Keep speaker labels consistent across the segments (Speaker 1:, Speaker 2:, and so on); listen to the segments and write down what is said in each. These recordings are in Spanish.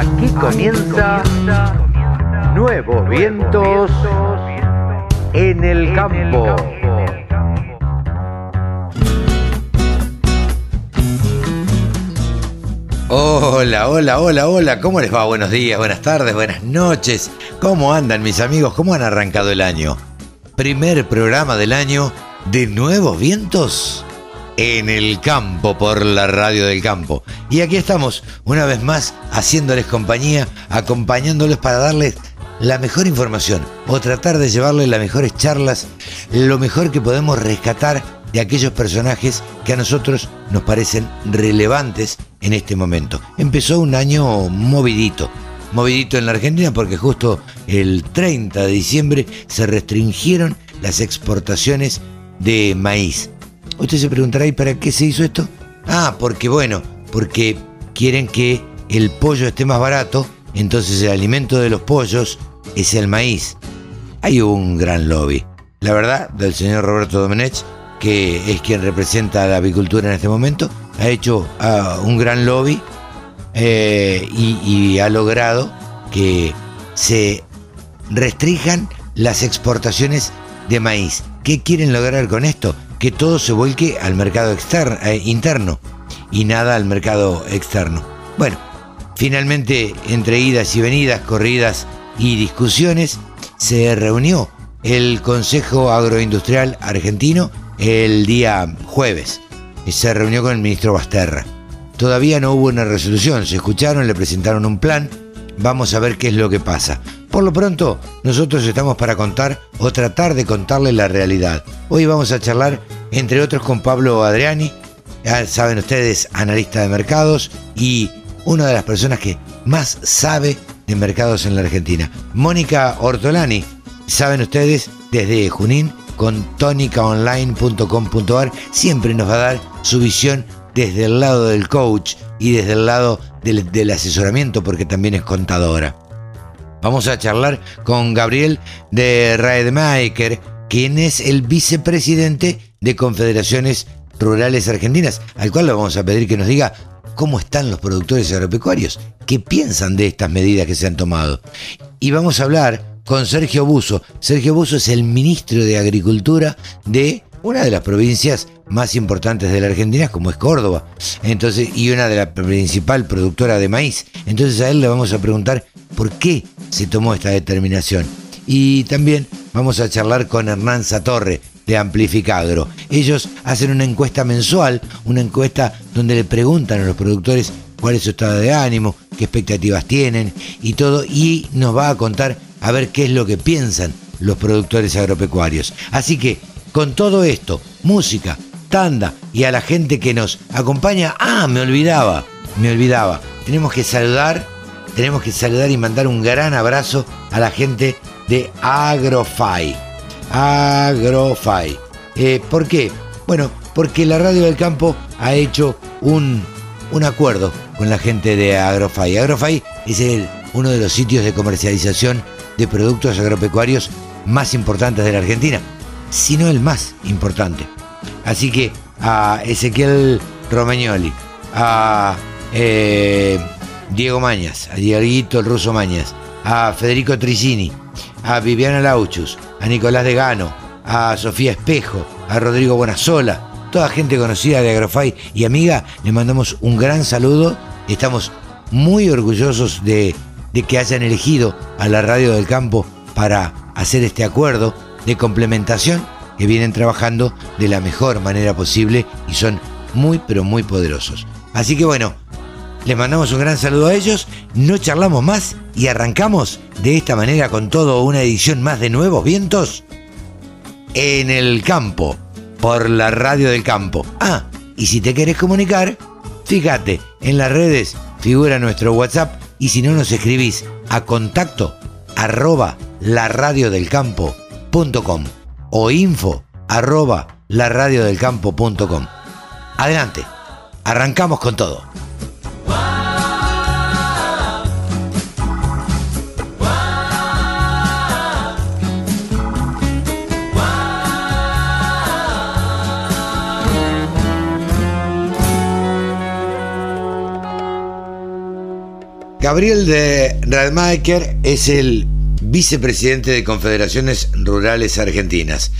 Speaker 1: Aquí comienza Nuevos Vientos en el Campo.
Speaker 2: Hola, hola, hola, hola, ¿cómo les va? Buenos días, buenas tardes, buenas noches. ¿Cómo andan mis amigos? ¿Cómo han arrancado el año? Primer programa del año de Nuevos Vientos en el campo por la radio del campo. Y aquí estamos, una vez más, haciéndoles compañía, acompañándoles para darles la mejor información o tratar de llevarles las mejores charlas, lo mejor que podemos rescatar de aquellos personajes que a nosotros nos parecen relevantes en este momento. Empezó un año movidito, movidito en la Argentina porque justo el 30 de diciembre se restringieron las exportaciones de maíz. Usted se preguntará, ¿y para qué se hizo esto? Ah, porque bueno, porque quieren que el pollo esté más barato, entonces el alimento de los pollos es el maíz. Hay un gran lobby. La verdad, del señor Roberto Domenech, que es quien representa a la avicultura en este momento, ha hecho ah, un gran lobby eh, y, y ha logrado que se restrijan las exportaciones de maíz. ¿Qué quieren lograr con esto? Que todo se vuelque al mercado externo, eh, interno y nada al mercado externo. Bueno, finalmente, entre idas y venidas, corridas y discusiones, se reunió el Consejo Agroindustrial Argentino el día jueves. Se reunió con el ministro Basterra. Todavía no hubo una resolución, se escucharon, le presentaron un plan. Vamos a ver qué es lo que pasa. Por lo pronto, nosotros estamos para contar o tratar de contarle la realidad. Hoy vamos a charlar, entre otros, con Pablo Adriani, ya saben ustedes, analista de mercados y una de las personas que más sabe de mercados en la Argentina. Mónica Ortolani, saben ustedes, desde Junín, con tonicaonline.com.ar, siempre nos va a dar su visión desde el lado del coach y desde el lado del, del asesoramiento, porque también es contadora. Vamos a charlar con Gabriel de Raedmaker, quien es el vicepresidente de Confederaciones Rurales Argentinas, al cual le vamos a pedir que nos diga cómo están los productores agropecuarios, qué piensan de estas medidas que se han tomado. Y vamos a hablar con Sergio Buso. Sergio Buso es el ministro de Agricultura de una de las provincias más importantes de la Argentina, como es Córdoba. Entonces, y una de las principal productora de maíz. Entonces a él le vamos a preguntar por qué se tomó esta determinación. Y también vamos a charlar con Hernán Satorre de Amplificagro. Ellos hacen una encuesta mensual, una encuesta donde le preguntan a los productores cuál es su estado de ánimo, qué expectativas tienen y todo, y nos va a contar a ver qué es lo que piensan los productores agropecuarios. Así que, con todo esto, música, tanda y a la gente que nos acompaña, ah, me olvidaba, me olvidaba, tenemos que saludar tenemos que saludar y mandar un gran abrazo a la gente de Agrofy. Agrofy. Eh, ¿Por qué? Bueno, porque la Radio del Campo ha hecho un, un acuerdo con la gente de Agrofy. Agrofy es el, uno de los sitios de comercialización de productos agropecuarios más importantes de la Argentina, si no el más importante. Así que a Ezequiel Romagnoli, a eh, Diego Mañas, a Dieguito el ruso Mañas, a Federico Tricini, a Viviana Lauchus, a Nicolás de Gano, a Sofía Espejo, a Rodrigo Bonasola, toda gente conocida de Agrofy y amiga, le mandamos un gran saludo. Estamos muy orgullosos de, de que hayan elegido a la Radio del Campo para hacer este acuerdo de complementación que vienen trabajando de la mejor manera posible y son muy pero muy poderosos. Así que bueno, les mandamos un gran saludo a ellos, no charlamos más y arrancamos de esta manera con todo una edición más de Nuevos Vientos en el campo, por la radio del campo. Ah, y si te querés comunicar, fíjate, en las redes figura nuestro WhatsApp y si no nos escribís a contacto arroba laradiodelcampo.com o info arroba laradiodelcampo.com. Adelante, arrancamos con todo. Gabriel de Radmacher es el vicepresidente de Confederaciones Rurales Argentinas.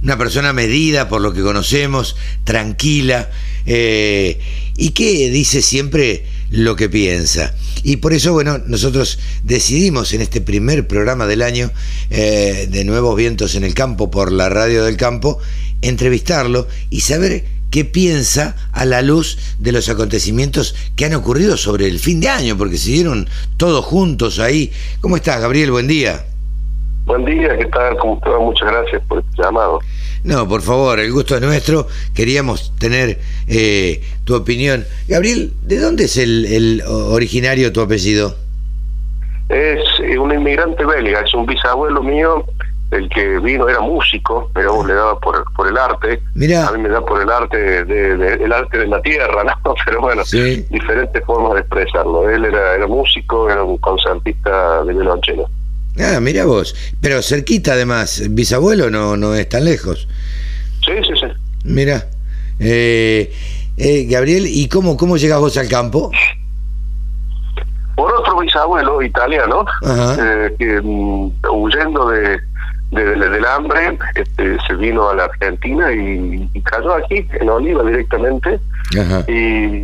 Speaker 2: Una persona medida por lo que conocemos, tranquila, eh, y que dice siempre lo que piensa. Y por eso, bueno, nosotros decidimos en este primer programa del año eh, de Nuevos Vientos en el Campo por la Radio del Campo, entrevistarlo y saber qué piensa a la luz de los acontecimientos que han ocurrido sobre el fin de año, porque se dieron todos juntos ahí. ¿Cómo estás, Gabriel? Buen día.
Speaker 3: Buen día, ¿qué tal? ¿Cómo Muchas gracias por este llamado.
Speaker 2: No, por favor, el gusto es nuestro. Queríamos tener eh, tu opinión. Gabriel, ¿de dónde es el, originario tu apellido?
Speaker 3: Es eh, un inmigrante belga, es un bisabuelo mío, el que vino era músico, pero le daba por, por el arte. Mira. A mí me da por el arte de, el arte de la tierra, ¿no? Pero bueno, diferentes formas de expresarlo. Él era, era músico, era un concertista de violonchelo.
Speaker 2: Ah, mira vos. Pero cerquita además, bisabuelo no, no es tan lejos.
Speaker 3: Sí, sí, sí.
Speaker 2: Mira. Eh, eh, Gabriel, ¿y cómo, cómo llegas vos al campo?
Speaker 3: Por otro bisabuelo italiano, eh, que mm, huyendo de, del hambre, este, se vino a la Argentina y, cayó aquí, en Oliva directamente. Y,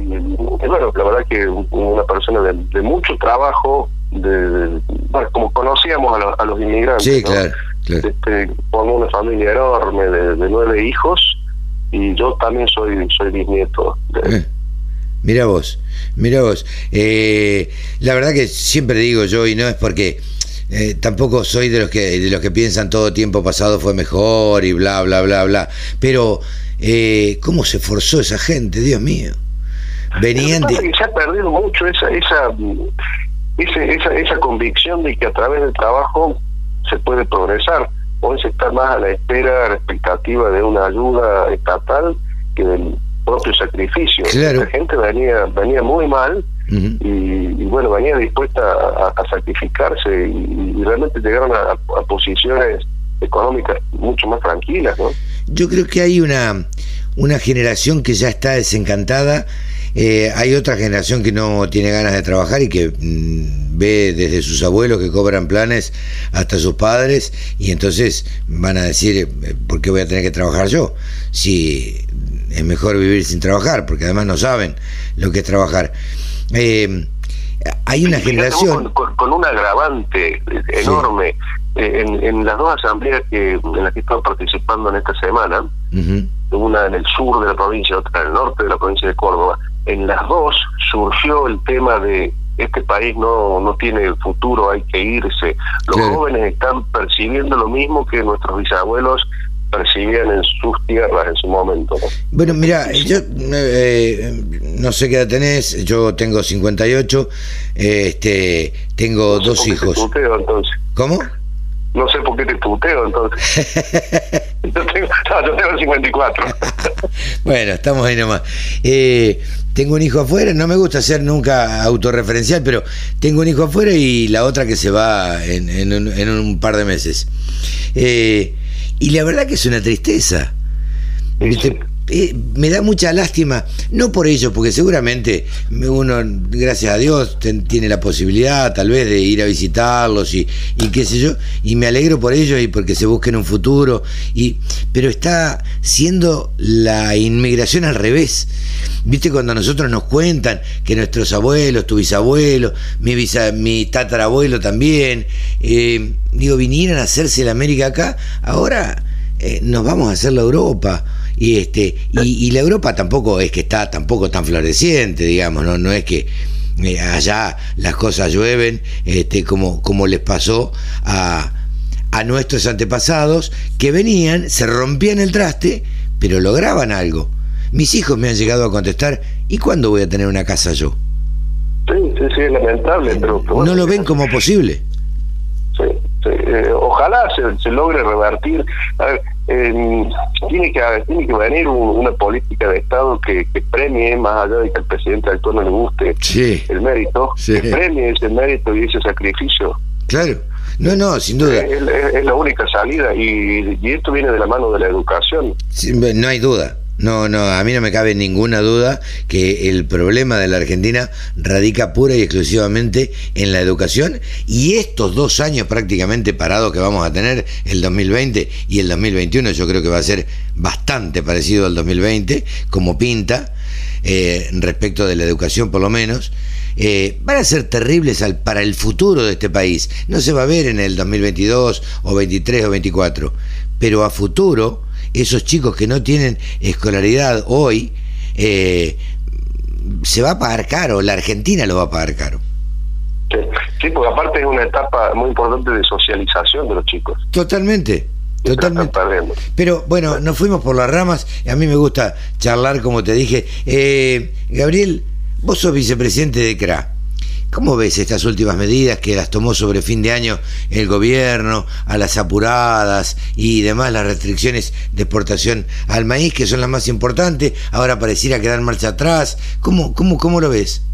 Speaker 3: bueno, la verdad que una persona de mucho trabajo, de, bueno, como conocíamos a, los inmigrantes.
Speaker 2: Sí, claro.
Speaker 3: Este, una familia enorme de, nueve hijos y yo también soy soy bisnieto. De... Eh,
Speaker 2: mira vos, mira vos. Eh, la verdad que siempre digo yo y no es porque eh, tampoco soy de los que de los que piensan todo tiempo pasado fue mejor y bla bla bla bla. Pero eh, cómo se forzó esa gente, Dios mío. Venían de...
Speaker 3: se ha perdido mucho esa esa ese, esa, esa convicción de que a través del trabajo se puede progresar. Hoy se está más a la espera, a la expectativa de una ayuda estatal que del propio sacrificio. La gente venía, venía muy mal y, bueno, venía dispuesta a, sacrificarse y, realmente llegaron a, posiciones económicas mucho más tranquilas. ¿no?
Speaker 2: Yo creo que hay una, una generación que ya está desencantada eh, hay otra generación que no tiene ganas de trabajar y que mm, ve desde sus abuelos que cobran planes hasta sus padres y entonces van a decir, eh, ¿por qué voy a tener que trabajar yo? Si es mejor vivir sin trabajar, porque además no saben lo que es trabajar. Eh, hay una generación...
Speaker 3: Con, un agravante enorme. En, las dos asambleas que en las que he participando en esta semana, una en el sur de la provincia, otra en el norte de la provincia de Córdoba, en las dos surgió el tema de este país no, no tiene futuro, hay que irse. Los jóvenes están percibiendo lo mismo que nuestros bisabuelos percibían en sus tierras en su momento.
Speaker 2: Bueno, mira, yo eh, no sé qué edad tenés, yo tengo 58, este, tengo dos hijos.
Speaker 3: entonces.
Speaker 2: ¿Cómo?
Speaker 3: No sé por qué te tuteo entonces. yo, tengo, no, yo tengo 54.
Speaker 2: bueno, estamos ahí nomás. Eh, tengo un hijo afuera, no me gusta ser nunca autorreferencial, pero tengo un hijo afuera y la otra que se va en, en, un, par de meses. Eh, y la verdad que es una tristeza. Eh, me da mucha lástima, no por ello, porque seguramente uno, gracias a Dios, tiene la posibilidad tal vez de ir a visitarlos y, y, qué sé yo, y me alegro por ellos y porque se busquen un futuro, y, pero está siendo la inmigración al revés. Viste cuando nosotros nos cuentan que nuestros abuelos, tu bisabuelo, mi, tatarabuelo también, eh, digo, vinieran a hacerse la América acá, ahora eh, nos vamos a hacer la Europa y este y, la Europa tampoco es que está tampoco tan floreciente digamos no no es que eh, allá las cosas llueven este como como les pasó a a nuestros antepasados que venían se rompían el traste pero lograban algo. Mis hijos me han llegado a contestar y cuándo voy a tener una casa yo
Speaker 3: sí sí sí es lamentable pero,
Speaker 2: no lo ven como posible.
Speaker 3: Sí, eh, ojalá se, se, logre revertir. A ver, tiene que tiene que venir una política de Estado que, premie, más allá de que al presidente actual no le guste el mérito, que premie ese mérito y ese sacrificio.
Speaker 2: Claro. No, no, sin duda.
Speaker 3: Es, la única salida y, esto viene de la mano de la educación.
Speaker 2: no hay duda, No, no, a mí no me cabe ninguna duda que el problema de la Argentina radica pura y exclusivamente en la educación y estos dos años prácticamente parados que vamos a tener, el 2020 y el 2021, yo creo que va a ser bastante parecido al 2020, como pinta, eh, respecto de la educación por lo menos. Eh, van a ser terribles al, para el futuro de este país. No se va a ver en el 2022 o 23 o 24, pero a futuro esos chicos que no tienen escolaridad hoy, eh, se va a pagar caro, la Argentina lo va a pagar caro.
Speaker 3: Sí, porque aparte es una etapa muy importante de socialización de los chicos.
Speaker 2: Totalmente. Totalmente. Pero bueno, nos fuimos por las ramas. A mí me gusta charlar, como te dije. Eh, Gabriel, vos sos vicepresidente de CRA. ¿Cómo ves estas últimas medidas que las tomó sobre fin de año el gobierno, a las apuradas y demás, las restricciones de exportación al maíz, que son las más importantes, ahora pareciera quedar marcha atrás? ¿Cómo, cómo, cómo lo ves?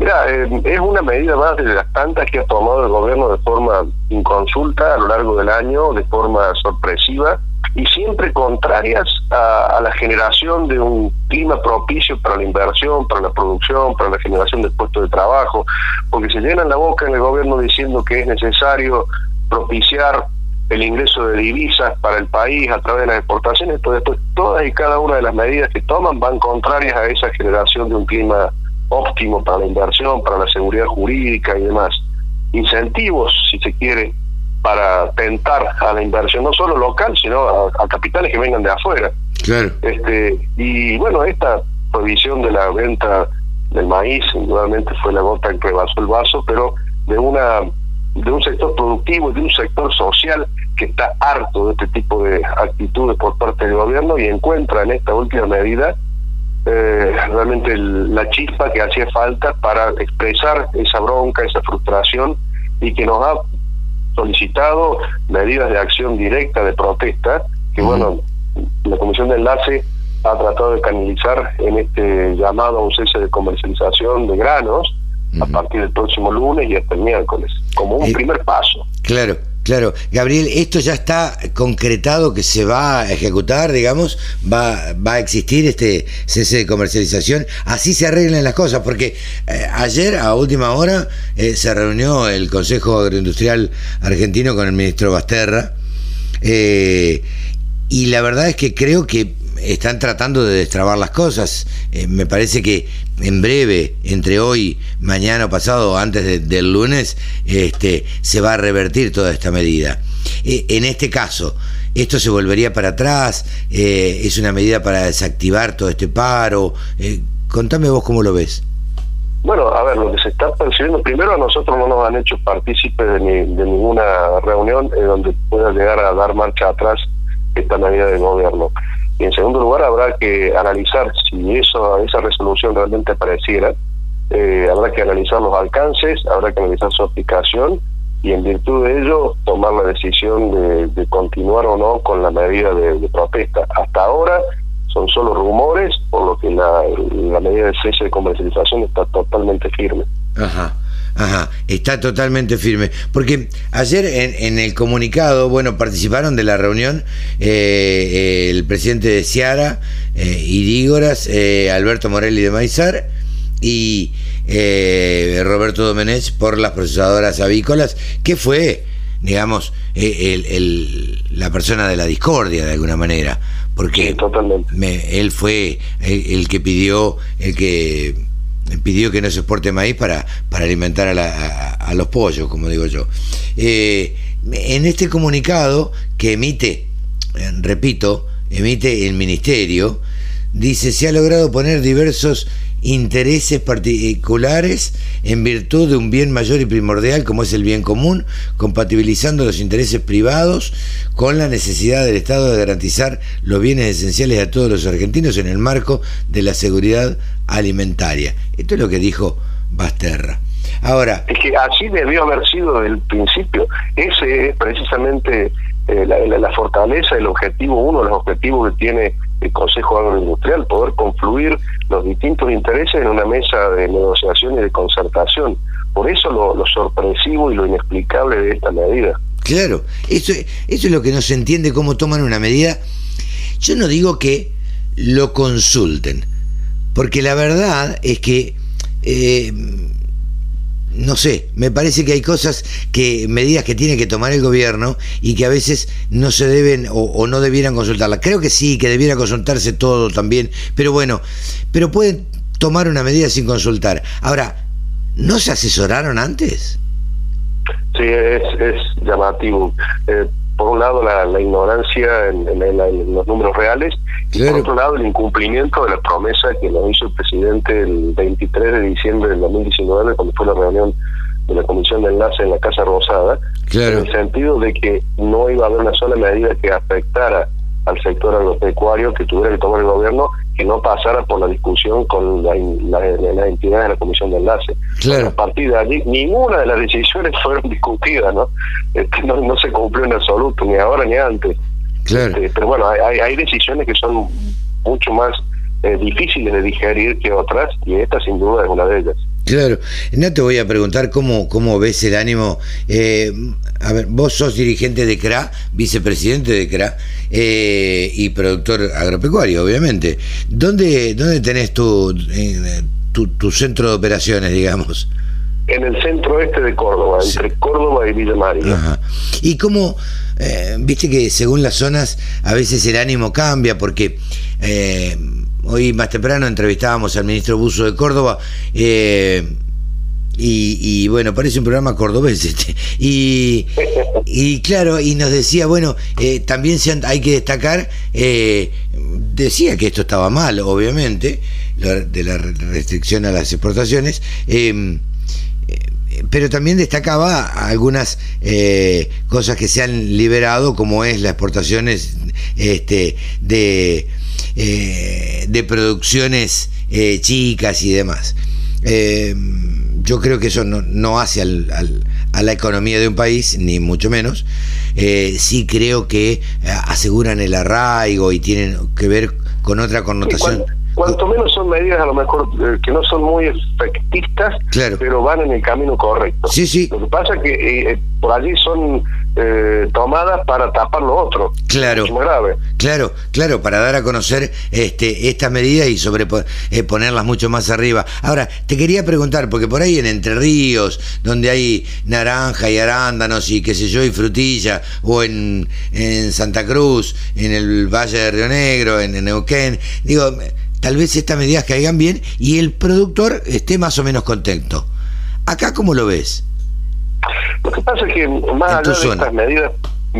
Speaker 3: Mira, eh, es una medida más de las tantas que ha tomado el gobierno de forma inconsulta a lo largo del año, de forma sorpresiva, y siempre contrarias a, la generación de un clima propicio para la inversión, para la producción, para la generación de puestos de trabajo, porque se llenan la boca en el gobierno diciendo que es necesario propiciar el ingreso de divisas para el país a través de las exportaciones, pero después todas y cada una de las medidas que toman van contrarias a esa generación de un clima óptimo para la inversión, para la seguridad jurídica y demás. Incentivos, si se quiere, para tentar a la inversión, no solo local, sino a, capitales que vengan de afuera.
Speaker 2: Claro.
Speaker 3: Este, y bueno, esta prohibición de la venta del maíz, indudablemente fue la gota que rebasó el vaso, pero de una de un sector productivo y de un sector social que está harto de este tipo de actitudes por parte del gobierno y encuentra en esta última medida eh, realmente la chispa que hacía falta para expresar esa bronca, esa frustración y que nos ha solicitado medidas de acción directa de protesta, que bueno, la Comisión de Enlace ha tratado de canalizar en este llamado a un cese de comercialización de granos a partir del próximo lunes y hasta el miércoles, como un eh, primer paso.
Speaker 2: Claro. Claro, Gabriel, esto ya está concretado que se va a ejecutar, digamos, va, va a existir este cese de comercialización, así se arreglan las cosas, porque eh, ayer a última hora eh, se reunió el Consejo Agroindustrial Argentino con el ministro Basterra, eh, y la verdad es que creo que están tratando de destrabar las cosas. Eh, me parece que en breve, entre hoy, mañana o pasado, antes del lunes, este, se va a revertir toda esta medida. Eh, en este caso, esto se volvería para atrás, eh, es una medida para desactivar todo este paro. contame vos cómo lo ves.
Speaker 3: Bueno, a ver, lo que se está percibiendo, primero a nosotros no nos han hecho partícipes de, de ninguna reunión en donde pueda llegar a dar marcha atrás esta medida del gobierno. Y en segundo lugar, habrá que analizar si eso, esa resolución realmente apareciera. Eh, habrá que analizar los alcances, habrá que analizar su aplicación y en virtud de ello tomar la decisión de, continuar o no con la medida de, protesta. Hasta ahora son solo rumores, por lo que la, la medida de cese de comercialización está totalmente firme.
Speaker 2: Ajá. Ajá, está totalmente firme. Porque ayer en, el comunicado, bueno, participaron de la reunión eh, el presidente de Ciara, eh, Irígoras, eh, Alberto Morelli de Maizar y eh, Roberto Domenech por las procesadoras avícolas, que fue, digamos, el, la persona de la discordia de alguna manera. Porque él fue el que pidió, el que pidió que no se exporte maíz para, para alimentar a, los pollos, como digo yo. Eh, en este comunicado que emite, eh, repito, emite el ministerio, dice, se ha logrado poner diversos intereses particulares en virtud de un bien mayor y primordial como es el bien común, compatibilizando los intereses privados con la necesidad del Estado de garantizar los bienes esenciales a todos los argentinos en el marco de la seguridad alimentaria. Esto es lo que dijo Basterra. Ahora,
Speaker 3: es que así debió haber sido del principio. Ese es precisamente eh, la, la, fortaleza, el objetivo, uno de los objetivos que tiene el Consejo Agroindustrial, poder confluir los distintos intereses en una mesa de negociación y de concertación. Por eso lo, sorpresivo y lo inexplicable de esta medida.
Speaker 2: Claro, eso, eso es lo que no se entiende, cómo toman una medida. Yo no digo que lo consulten. Porque la verdad es que, eh, no sé, me parece que hay cosas que, medidas que tiene que tomar el gobierno y que a veces no se deben o, no debieran consultarla. Creo que sí, que debiera consultarse todo también, pero bueno, pero pueden tomar una medida sin consultar. Ahora, ¿no se asesoraron antes?
Speaker 3: Sí, es, llamativo. Eh, por un lado, la, ignorancia en, los números reales, y por otro lado, el incumplimiento de la promesa que nos hizo el presidente el 23 de diciembre del 2019, cuando fue la reunión de la Comisión de Enlace en la Casa Rosada, en el sentido de que no iba a haber una sola medida que afectara al sector agropecuario que tuviera que tomar el gobierno que no pasara por la discusión con la, la, entidad de la Comisión de Enlace. A partir de allí, ninguna de las decisiones fueron discutidas, ¿no? Este, no, no se cumplió en absoluto, ni ahora ni antes. Este, pero bueno, hay, hay decisiones que son mucho más eh, difíciles de digerir que otras, y esta sin duda es una de ellas.
Speaker 2: Claro, no te voy a preguntar cómo, cómo ves el ánimo. Eh, a ver, vos sos dirigente de CRA, vicepresidente de CRA eh, y productor agropecuario, obviamente. ¿Dónde, dónde tenés tu, tu, centro de operaciones, digamos?
Speaker 3: En el centro este de Córdoba, entre Córdoba y Villa María.
Speaker 2: ¿Y cómo, viste que según las zonas a veces el ánimo cambia? Porque Hoy más temprano entrevistábamos al ministro Buzo de Córdoba. Eh, y, bueno, parece un programa cordobés este. Y, claro, y nos decía, bueno, eh, también hay que destacar, eh, decía que esto estaba mal, obviamente, de la restricción a las exportaciones, pero también destacaba algunas cosas que se han liberado, como es las exportaciones este, de eh, de producciones eh, chicas y demás. Eh, yo creo que eso no, hace a la economía de un país, ni mucho menos. sí creo que aseguran el arraigo y tienen que ver con otra connotación.
Speaker 3: Cuanto menos son medidas a lo mejor que no son muy efectistas, pero van en el camino correcto.
Speaker 2: Sí, sí.
Speaker 3: Lo que pasa es que por allí son eh, tomadas para tapar lo otro.
Speaker 2: Claro. grave. Claro, claro, para dar a conocer este, estas medidas y sobre eh, ponerlas mucho más arriba. Ahora, te quería preguntar, porque por ahí en Entre Ríos, donde hay naranja y arándanos y qué sé yo, y frutilla, o en, en Santa Cruz, en el Valle de Río Negro, en, Neuquén, digo, tal vez estas medidas caigan bien y el productor esté más o menos contento. ¿Acá cómo lo ves?
Speaker 3: Lo que pasa es que más allá de estas medidas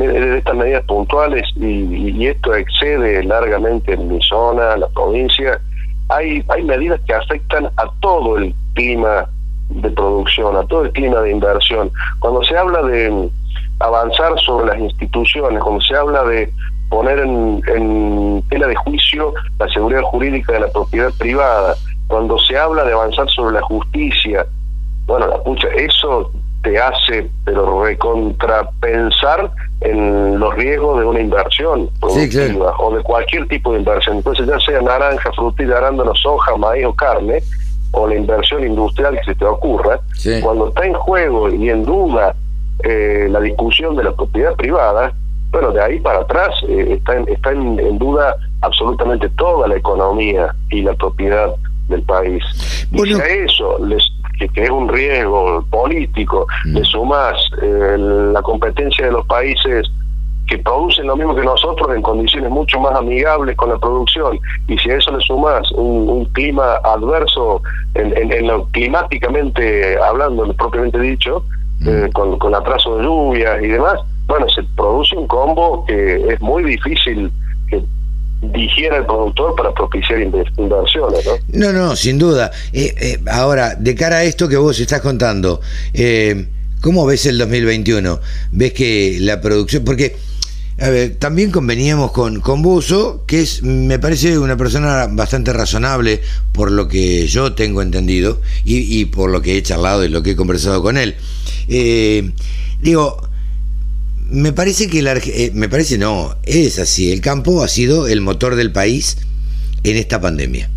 Speaker 3: de estas medidas puntuales y, esto excede largamente en mi zona, la provincia, hay, hay medidas que afectan a todo el clima de producción, a todo el clima de inversión. Cuando se habla de avanzar sobre las instituciones, cuando se habla de poner en, en tela de juicio la seguridad jurídica de la propiedad privada, cuando se habla de avanzar sobre la justicia, bueno, la pucha, eso te hace pero recontrapensar en los riesgos de una inversión productiva o de cualquier tipo de inversión. Entonces ya sea naranja, frutilla, arándano, soja, maíz o carne, o la inversión industrial que se te ocurra, cuando está en juego y en duda eh, la discusión de la propiedad privada, bueno, de ahí para atrás eh, está, en, está en, duda absolutamente toda la economía y la propiedad del país. Y si a eso les que, es un riesgo político, mm. le sumas eh, la competencia de los países que producen lo mismo que nosotros en condiciones mucho más amigables con la producción y si a eso le sumas un, clima adverso en, lo climáticamente hablando propiamente dicho mm. eh, con, con atraso de lluvias y demás bueno se produce un combo que es muy difícil que digiera el productor para propiciar inversiones, ¿no?
Speaker 2: No, no, sin duda. Eh, eh, ahora, de cara a esto que vos estás contando, eh, ¿cómo ves el 2021? ¿Ves que la producción... Porque... A ver, también conveníamos con, con Buzo, que es, me parece una persona bastante razonable por lo que yo tengo entendido y, y por lo que he charlado y lo que he conversado con él. digo, me parece que la, eh, me parece no, es así. El campo ha sido el motor del país en esta pandemia.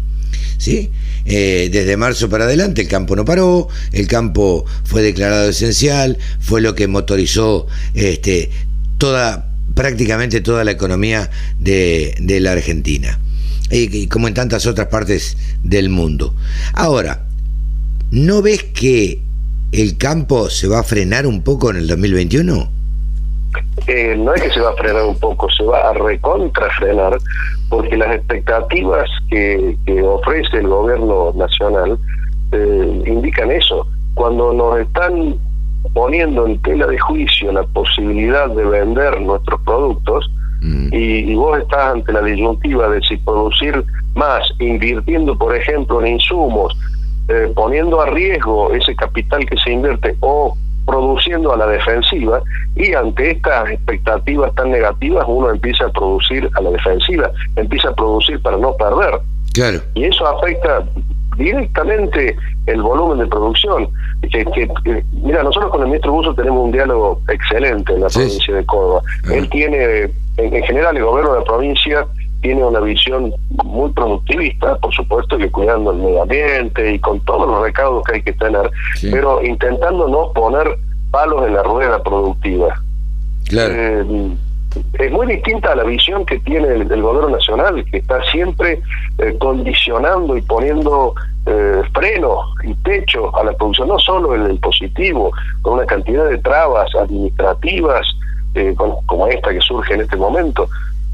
Speaker 2: ¿Sí? Eh, desde marzo para adelante el campo no paró, el campo fue declarado esencial, fue lo que motorizó este, toda prácticamente toda la economía de, de la Argentina, y, como en tantas otras partes del mundo. Ahora, ¿no ves que el campo se va a frenar un poco en el 2021?
Speaker 3: Eh, no es que se va a frenar un poco, se va a recontrafrenar, porque las expectativas que, que ofrece el gobierno nacional eh, indican eso. Cuando nos están poniendo en tela de juicio la posibilidad de vender nuestros productos, mm. y, vos estás ante la disyuntiva de si producir más, invirtiendo, por ejemplo, en insumos, eh, poniendo a riesgo ese capital que se invierte o produciendo a la defensiva y ante estas expectativas tan negativas uno empieza a producir a la defensiva, empieza a producir para no perder.
Speaker 2: Claro.
Speaker 3: Y eso afecta directamente el volumen de producción. Que, mira, nosotros con el ministro Buzo tenemos un diálogo excelente en la provincia de Córdoba. Él tiene, en, general, el gobierno de la provincia tiene una visión muy productivista, por supuesto que cuidando el medio ambiente y con todos los recaudos que hay que tener, pero intentando no poner palos en la rueda productiva.
Speaker 2: Claro. Eh,
Speaker 3: es muy distinta a la visión que tiene el, gobierno nacional, que está siempre eh, condicionando y poniendo eh, freno y techo a la producción, no solo en el positivo, con una cantidad de trabas administrativas eh, como esta que surge en este momento,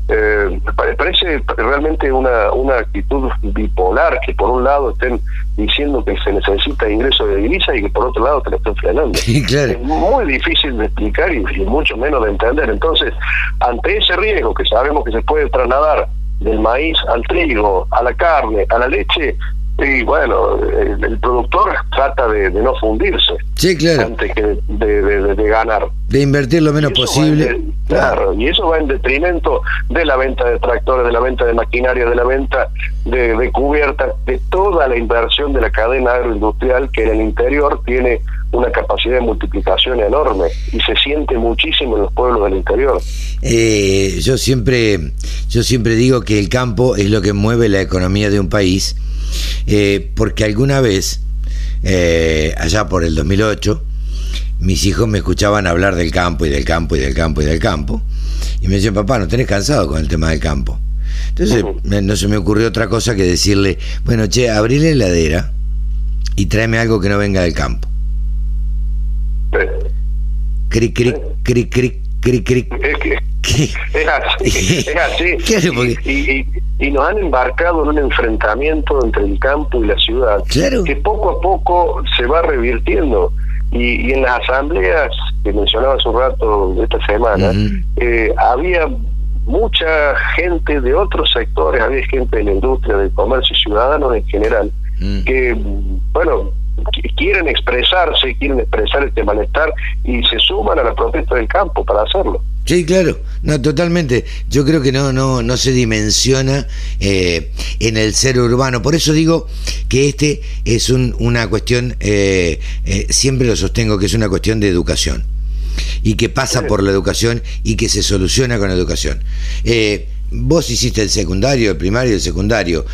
Speaker 3: eh, parece realmente una, una actitud bipolar que por un lado estén diciendo que se necesita ingreso de divisa y que por otro lado te lo estén frenando. Es muy difícil de explicar y, mucho menos de entender. Entonces, ante ese riesgo que sabemos que se puede trasladar del maíz al trigo, a la carne, a la leche, y bueno, el, productor trata de, no fundirse.
Speaker 2: Sí, claro.
Speaker 3: Antes que de, ganar.
Speaker 2: De invertir lo menos posible.
Speaker 3: claro, y eso va en detrimento de la venta de tractores, de la venta de maquinaria, de la venta de, de cubiertas, de toda la inversión de la cadena agroindustrial que en el interior tiene una capacidad de multiplicación enorme y se siente muchísimo en los pueblos del interior.
Speaker 2: Eh, yo siempre yo siempre digo que el campo es lo que mueve la economía de un país eh, porque alguna vez, eh, allá por el 2008, mis hijos me escuchaban hablar del campo y del campo y del campo y del campo. Y me decían, papá, ¿no tenés cansado con el tema del campo? Entonces no se me ocurrió otra cosa que decirle, bueno, che, abrí la heladera y tráeme algo que no venga del campo. Cric, cric, cric, cric, cric, cric.
Speaker 3: Es así, es así. Y, nos han embarcado en un enfrentamiento entre el campo y la ciudad, que poco a poco se va revirtiendo. Y, en las asambleas que mencionaba hace un rato de esta semana, eh, había mucha gente de otros sectores, había gente de la industria, del comercio y ciudadanos en general, que, bueno, quieren expresarse, quieren expresar este malestar y se suman a la protesta del campo para hacerlo.
Speaker 2: Sí, claro, no, totalmente. Yo creo que no, no, no se dimensiona eh, en el ser urbano. Por eso digo que este es un, una cuestión, eh, eh, siempre lo sostengo que es una cuestión de educación y que pasa por la educación y que se soluciona con la educación. Vos hiciste el secundario, el primario y el secundario.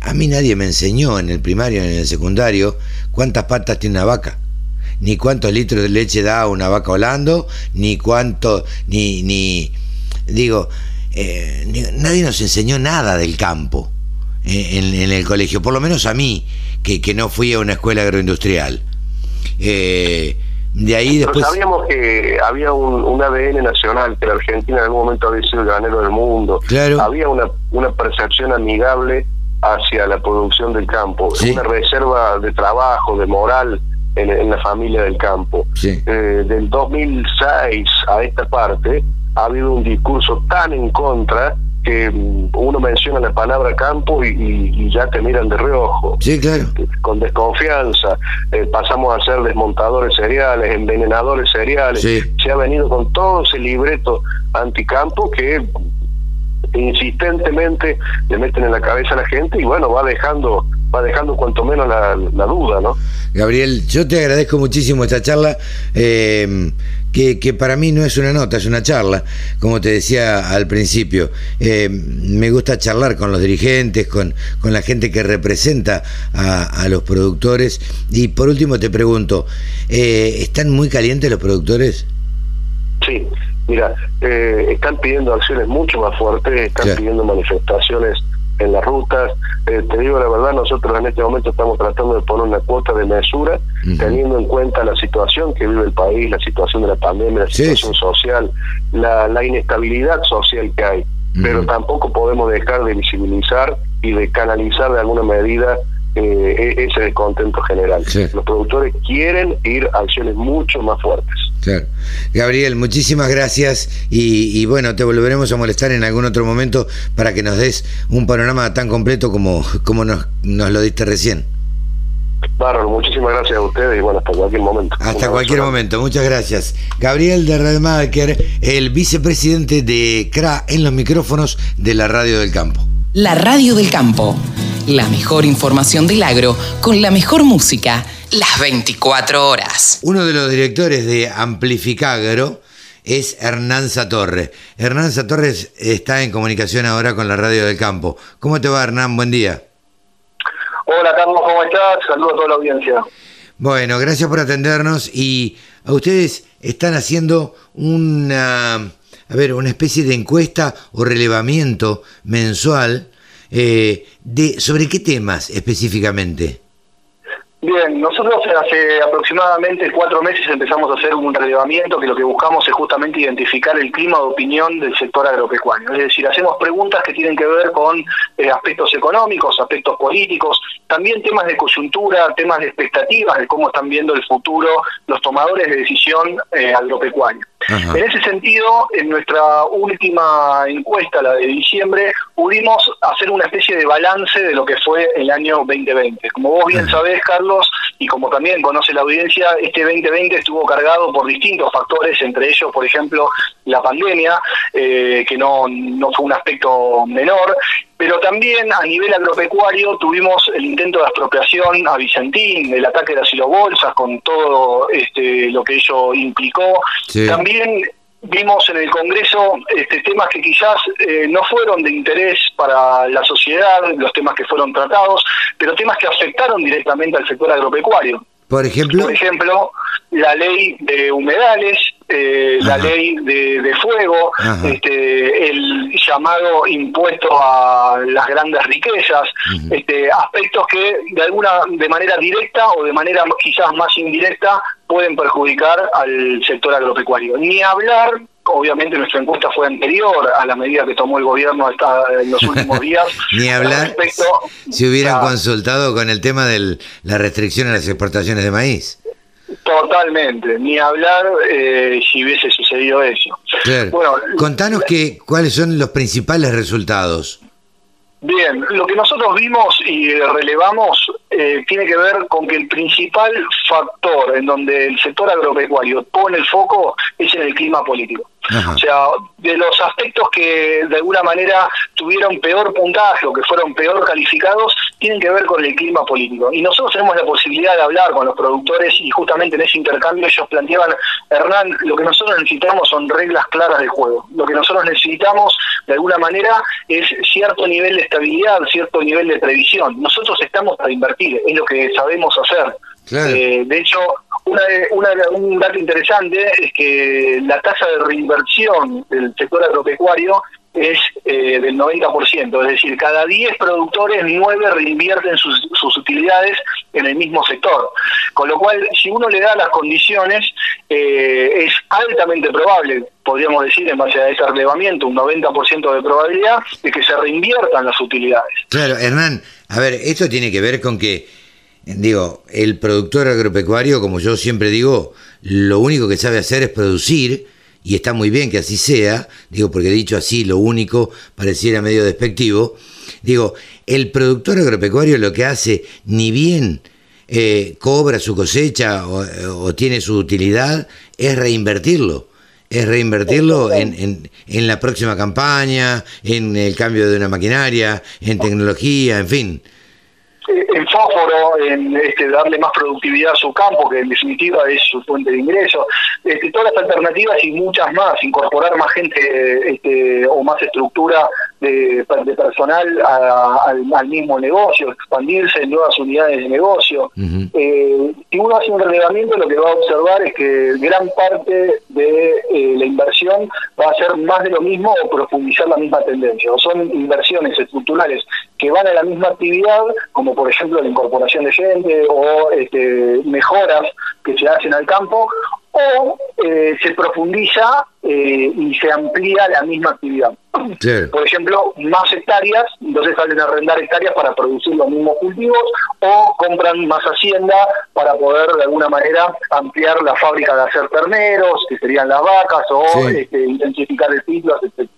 Speaker 2: a mí nadie me enseñó en el primario ni en el secundario cuántas patas tiene una vaca ni cuántos litros de leche da una vaca volando, ni cuánto, ni, ni digo, eh, nadie nos enseñó nada del campo eh, en, el colegio, por lo menos a mí, que, que no fui a una escuela agroindustrial. De ahí después...
Speaker 3: sabíamos que había un, ADN nacional, que la Argentina en algún momento había sido el granero del mundo.
Speaker 2: Claro.
Speaker 3: Había una, una percepción amigable hacia la producción del campo, una reserva de trabajo, de moral, en, la familia del campo. Eh, del 2006 a esta parte ha habido un discurso tan en contra que mm, uno menciona la palabra campo y, ya te miran de reojo.
Speaker 2: Sí, claro.
Speaker 3: Con desconfianza. Eh, pasamos a ser desmontadores seriales, envenenadores seriales. Se ha venido con todo ese libreto anticampo que insistentemente le meten en la cabeza a la gente y bueno, va dejando va dejando cuanto menos la, duda, ¿no?
Speaker 2: Gabriel, yo te agradezco muchísimo esta charla, eh, que, que, para mí no es una nota, es una charla, como te decía al principio. Eh, me gusta charlar con los dirigentes, con, con la gente que representa a, los productores. Y por último te pregunto, eh, ¿están muy calientes los productores?
Speaker 3: Sí, Mira, eh, están pidiendo acciones mucho más fuertes, están pidiendo manifestaciones en las rutas. Eh, te digo la verdad, nosotros en este momento estamos tratando de poner una cuota de mesura, teniendo en cuenta la situación que vive el país, la situación de la pandemia, la situación social, la, la inestabilidad social que hay. Pero tampoco podemos dejar de visibilizar y de canalizar de alguna medida eh, e-, ese descontento general. Los productores quieren ir a acciones mucho más fuertes.
Speaker 2: Claro. Gabriel, muchísimas gracias y, bueno, te volveremos a molestar en algún otro momento para que nos des un panorama tan completo como, como nos, nos lo diste recién.
Speaker 3: Bárbaro, muchísimas gracias a ustedes y bueno, hasta cualquier momento.
Speaker 2: Hasta cualquier momento, muchas gracias. Gabriel de Redmaker, el vicepresidente de CRA en los micrófonos de la Radio del Campo.
Speaker 4: La Radio del Campo, la mejor información del agro con la mejor música las 24 horas.
Speaker 2: Uno de los directores de Amplificagro es Hernán Satorre. Hernán Satorres está en comunicación ahora con la Radio del Campo. ¿Cómo te va, Hernán? Buen día.
Speaker 5: Hola, Carlos, ¿cómo estás? Saludos a toda la audiencia.
Speaker 2: Bueno, gracias por atendernos y a ustedes están haciendo una, a ver, una especie de encuesta o relevamiento mensual eh, de sobre qué temas específicamente.
Speaker 5: Bien, nosotros hace aproximadamente cuatro meses empezamos a hacer un relevamiento que lo que buscamos es justamente identificar el clima de opinión del sector agropecuario. Es decir, hacemos preguntas que tienen que ver con eh, aspectos económicos, aspectos políticos, también temas de coyuntura, temas de expectativas de cómo están viendo el futuro los tomadores de decisión eh, En ese sentido, en nuestra última encuesta, la de diciembre, pudimos hacer una especie de balance de lo que fue el año 2020. Como vos bien sabés, Carlos, y como también conoce la audiencia, este 2020 estuvo cargado por distintos factores, entre ellos, por ejemplo, la pandemia, eh, que no, no fue un aspecto menor, pero también a nivel agropecuario tuvimos el intento de expropiación a Vicentín, el ataque de las silobolsas con todo este, lo que ello implicó. También vimos en el Congreso este, temas que quizás eh, no fueron de interés para la sociedad, los temas que fueron tratados, pero temas que afectaron directamente al sector agropecuario.
Speaker 2: Por ejemplo,
Speaker 5: por ejemplo, la ley de humedales, eh, la ley de, fuego, este, el llamado impuesto a las grandes riquezas, este, aspectos que de alguna de manera directa o de manera quizás más indirecta pueden perjudicar al sector agropecuario. Ni hablar obviamente nuestra encuesta fue anterior a la medida que tomó el gobierno en los últimos días.
Speaker 2: Ni hablar si hubieran consultado con el tema de la restricción a las exportaciones de maíz.
Speaker 5: Totalmente, ni hablar eh, si hubiese sucedido eso.
Speaker 2: Bueno, Contanos que, cuáles son los principales resultados.
Speaker 5: Bien, lo que nosotros vimos y relevamos eh, tiene que ver con que el principal factor en donde el sector agropecuario pone el foco es en el clima político. O sea, de los aspectos que de alguna manera tuvieron peor puntaje o que fueron peor calificados, tienen que ver con el clima político. Y nosotros tenemos la posibilidad de hablar con los productores y justamente en ese intercambio ellos planteaban, Hernán, lo que nosotros necesitamos son reglas claras de juego. Lo que nosotros necesitamos de alguna manera es cierto nivel de estabilidad, cierto nivel de previsión. Nosotros estamos para invertir, es lo que sabemos hacer. Eh, de hecho, una, un dato interesante es que la tasa de reinversión del sector agropecuario es eh, del 90%, es decir, cada 10 productores, 9 reinvierten sus, sus, utilidades en el mismo sector. Con lo cual, si uno le da las condiciones, eh, es altamente probable, podríamos decir, en base a ese relevamiento, un 90% de probabilidad de que se reinviertan las utilidades.
Speaker 2: Claro, Hernán, a ver, esto tiene que ver con que digo, el productor agropecuario, como yo siempre digo, lo único que sabe hacer es producir, y está muy bien que así sea, digo, porque dicho así, lo único pareciera medio despectivo, digo, el productor agropecuario lo que hace, ni bien eh, cobra su cosecha o, tiene su utilidad, es reinvertirlo. Es reinvertirlo en, en, en la próxima campaña, en el cambio de una maquinaria, en tecnología, en fin.
Speaker 5: En fósforo, en este, darle más productividad a su campo, que en definitiva es su fuente de ingreso, este, todas las alternativas y muchas más, incorporar más gente este, o más estructura de, personal al, mismo negocio, expandirse en nuevas unidades de negocio. Eh, si uno hace un relevamiento, lo que va a observar es que gran parte de eh, la inversión va a ser más de lo mismo o profundizar la misma tendencia. O son inversiones estructurales que van a la misma actividad, como por ejemplo la incorporación de gente o este, mejoras que se hacen al campo, o eh, se profundiza eh, y se amplía la misma actividad. Por ejemplo, más hectáreas, entonces salen a arrendar hectáreas para producir los mismos cultivos o compran más hacienda para poder de alguna manera ampliar la fábrica de hacer terneros, que serían las vacas, o este, intensificar el ciclo, etc.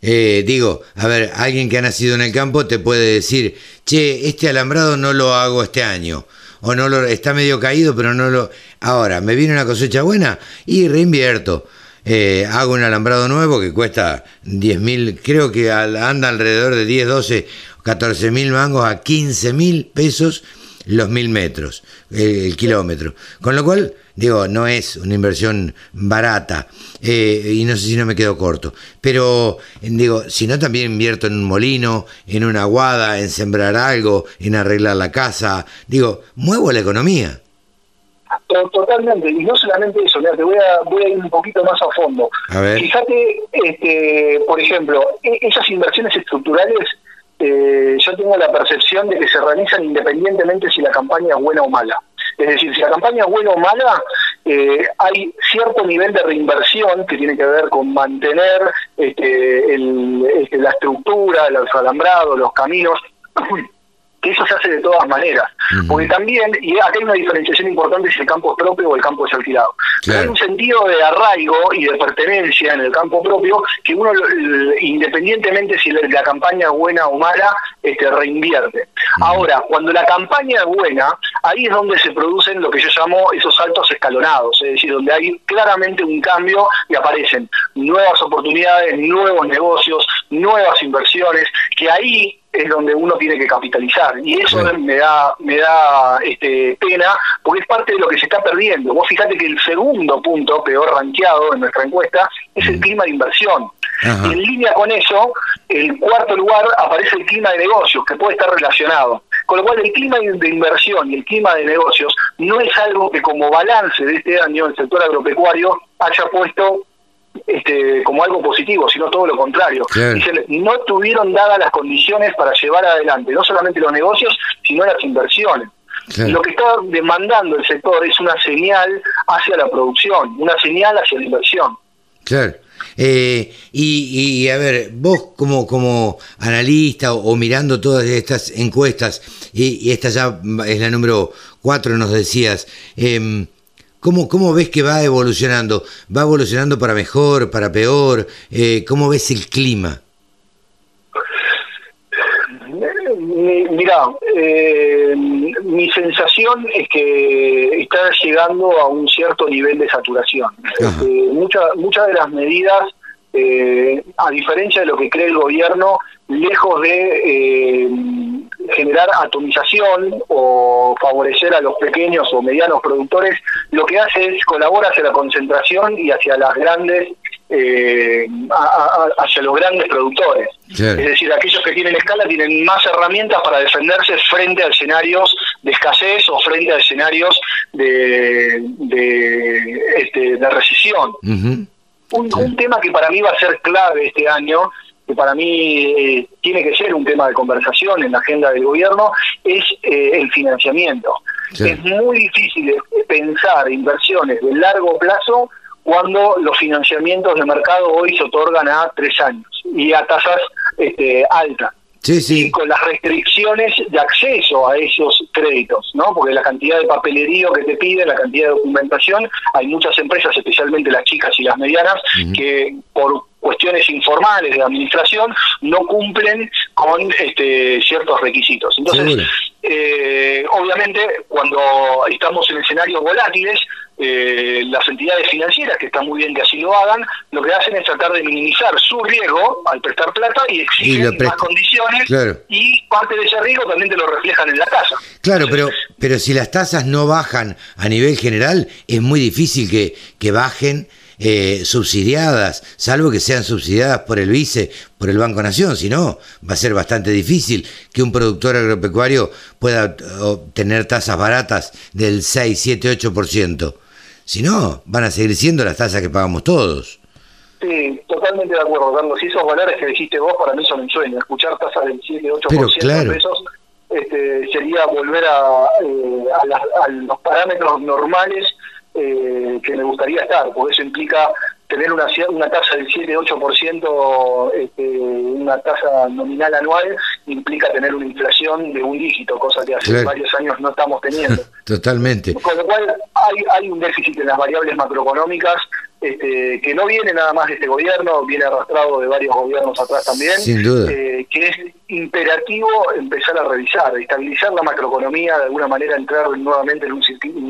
Speaker 2: Eh, digo, a ver, alguien que ha nacido en el campo te puede decir, che, este alambrado no lo hago este año o no lo está medio caído, pero no lo ahora me viene una cosecha buena y reinvierto. Eh, hago un alambrado nuevo que cuesta 10 mil, creo que anda alrededor de 10, 12, 14 mil mangos a 15 mil pesos los mil metros, el, kilómetro. Con lo cual, digo, no es una inversión barata eh, y no sé si no me quedo corto. Pero, digo, si no también invierto en un molino, en una aguada, en sembrar algo, en arreglar la casa, digo, muevo la economía.
Speaker 5: Totalmente, y no solamente eso, te voy a, voy a ir un poquito más a fondo. Fíjate, este, por ejemplo, e, esas inversiones estructurales eh, yo tengo la percepción de que se realizan independientemente si la campaña es buena o mala. Es decir, si la campaña es buena o mala, eh, hay cierto nivel de reinversión que tiene que ver con mantener este, este, la estructura, los alambrados, los caminos. que eso se hace de todas maneras. Porque también, y acá hay una diferenciación importante si el campo es propio o el campo es alquilado. Hay un sentido de arraigo y de pertenencia en el campo propio que uno, independientemente si la, campaña es buena o mala, este, reinvierte. Ahora, cuando la campaña es buena, ahí es donde se producen lo que yo llamo esos saltos escalonados, es decir, donde hay claramente un cambio y aparecen nuevas oportunidades, nuevos negocios, nuevas inversiones, que ahí es donde uno tiene que capitalizar y eso me da me da este, pena porque es parte de lo que se está perdiendo. Vos fíjate que el segundo punto peor rankeado en nuestra encuesta es el clima de inversión. Y en línea con eso, el cuarto lugar aparece el clima de negocios, que puede estar relacionado. Con lo cual el clima de inversión y el clima de negocios no es algo que como balance de este año el sector agropecuario haya puesto este, como algo positivo, sino todo lo contrario. no tuvieron dadas las condiciones para llevar adelante no solamente los negocios, sino las inversiones. Lo que está demandando el sector es una señal hacia la producción, una señal hacia la inversión.
Speaker 2: Claro. Eh, y, a ver, vos como, como analista o, mirando todas estas encuestas, y, esta ya es la número cuatro, nos decías, eh, ¿Cómo, ¿Cómo ves que va evolucionando? ¿Va evolucionando para mejor, para peor? Eh, ¿Cómo ves el clima?
Speaker 5: Mira, eh, mi sensación es que está llegando a un cierto nivel de saturación. Eh, muchas de las medidas, eh, a diferencia de lo que cree el gobierno, lejos de generar atomización o favorecer a los pequeños o medianos productores, lo que hace es colaborar hacia la concentración y hacia las grandes eh, hacia los grandes productores. Es decir, aquellos que tienen escala tienen más herramientas para defenderse frente a escenarios de escasez o frente a escenarios de, de, este, de recesión. un, un, tema que para mí va a ser clave este año que para mí eh, tiene que ser un tema de conversación en la agenda del gobierno, es eh, el financiamiento. Es muy difícil pensar inversiones de largo plazo cuando los financiamientos de mercado hoy se otorgan a tres años y a tasas este, altas. Y con las restricciones de acceso a esos créditos, ¿no? Porque la cantidad de papelerío que te piden, la cantidad de documentación, hay muchas empresas, especialmente las chicas y las medianas, que por cuestiones informales de administración no cumplen con este, ciertos requisitos. Entonces, eh, obviamente, cuando estamos en escenarios volátiles, eh, las entidades financieras, que está muy bien que así lo hagan, lo que hacen es tratar de minimizar su riesgo al prestar plata y exigen más condiciones y parte de ese riesgo también te lo reflejan en la tasa.
Speaker 2: Claro, pero, pero si las tasas no bajan a nivel general, es muy difícil que, que bajen eh, subsidiadas, salvo que sean subsidiadas por el vice, por el Banco Nación, si no, va a ser bastante difícil que un productor agropecuario pueda obtener tasas baratas del 6, 7, 8%. Si no, van a seguir siendo las tasas que pagamos todos.
Speaker 5: Sí, totalmente de acuerdo, Carlos. Y esos valores que dijiste vos para mí son un sueño. Escuchar tasas del 7, 8%
Speaker 2: claro.
Speaker 5: de pesos este, sería volver a, eh, a, los parámetros normales eh, que me gustaría estar, porque eso implica tener una, una tasa del 7-8%, este, una tasa nominal anual, implica tener una inflación de un dígito, cosa que hace varios años no estamos teniendo.
Speaker 2: Totalmente.
Speaker 5: Con lo cual hay, hay un déficit en las variables macroeconómicas este, que no viene nada más de este gobierno, viene arrastrado de varios gobiernos atrás también,
Speaker 2: Sin duda.
Speaker 5: Eh, que es imperativo empezar a revisar, estabilizar la macroeconomía, de alguna manera entrar nuevamente en un,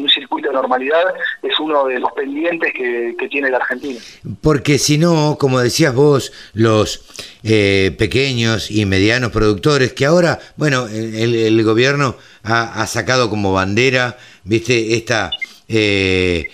Speaker 5: circuito, de normalidad, es uno de los pendientes que, tiene la Argentina.
Speaker 2: Porque si no, como decías vos, los eh, pequeños y medianos productores, que ahora, bueno, el, gobierno ha, sacado como bandera, viste, esta... Eh,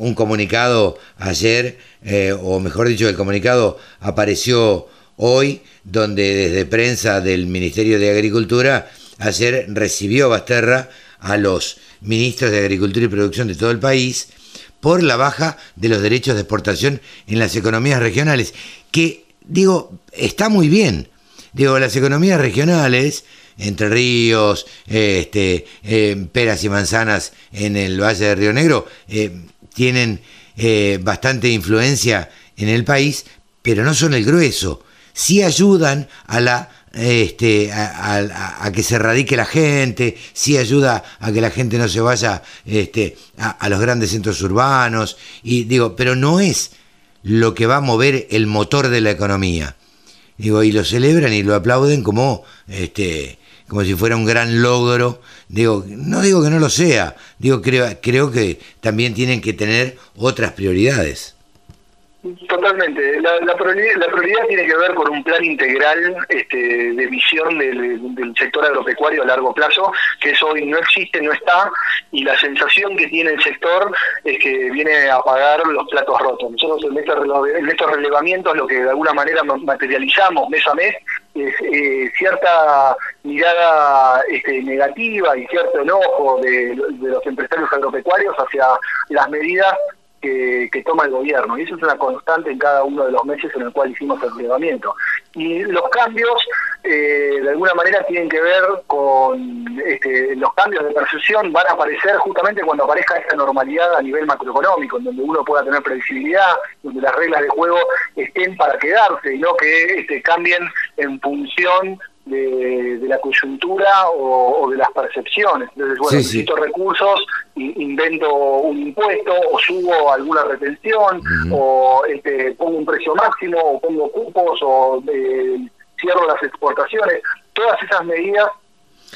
Speaker 2: un comunicado ayer, eh, o mejor dicho, el comunicado apareció hoy, donde desde prensa del Ministerio de Agricultura, ayer recibió Basterra a los ministros de Agricultura y Producción de todo el país por la baja de los derechos de exportación en las economías regionales, que digo, está muy bien. Digo, las economías regionales, Entre Ríos, este, eh, peras y manzanas en el Valle de Río Negro, eh, tienen eh, bastante influencia en el país, pero no son el grueso. Sí ayudan a la este, a, que se radique la gente, sí ayuda a que la gente no se vaya este, a, los grandes centros urbanos, y digo, pero no es lo que va a mover el motor de la economía. Digo, y lo celebran y lo aplauden como este, como si fuera un gran logro. Digo, no digo que no lo sea, digo, creo, creo que también tienen que tener otras prioridades.
Speaker 5: Totalmente. La, la, prioridad, tiene que ver con un plan integral este, de visión del, sector agropecuario a largo plazo, que eso hoy no existe, no está, y la sensación que tiene el sector es que viene a pagar los platos rotos. Nosotros en, estos relevamientos lo que de alguna manera materializamos mes a mes es eh, cierta mirada este, negativa y cierto enojo de los empresarios agropecuarios hacia las medidas que, toma el gobierno. Y eso es una constante en cada uno de los meses en el cual hicimos el relevamiento. Y los cambios, eh, de alguna manera, tienen que ver con este, los cambios de percepción, van a aparecer justamente cuando aparezca esta normalidad a nivel macroeconómico, en donde uno pueda tener previsibilidad, donde las reglas de juego estén para quedarse y no que este, cambien en función de, la coyuntura o, de las percepciones. Entonces, bueno, necesito recursos, invento un impuesto o subo alguna retención o este, pongo un precio máximo o pongo cupos o eh, cierro las exportaciones. Todas esas medidas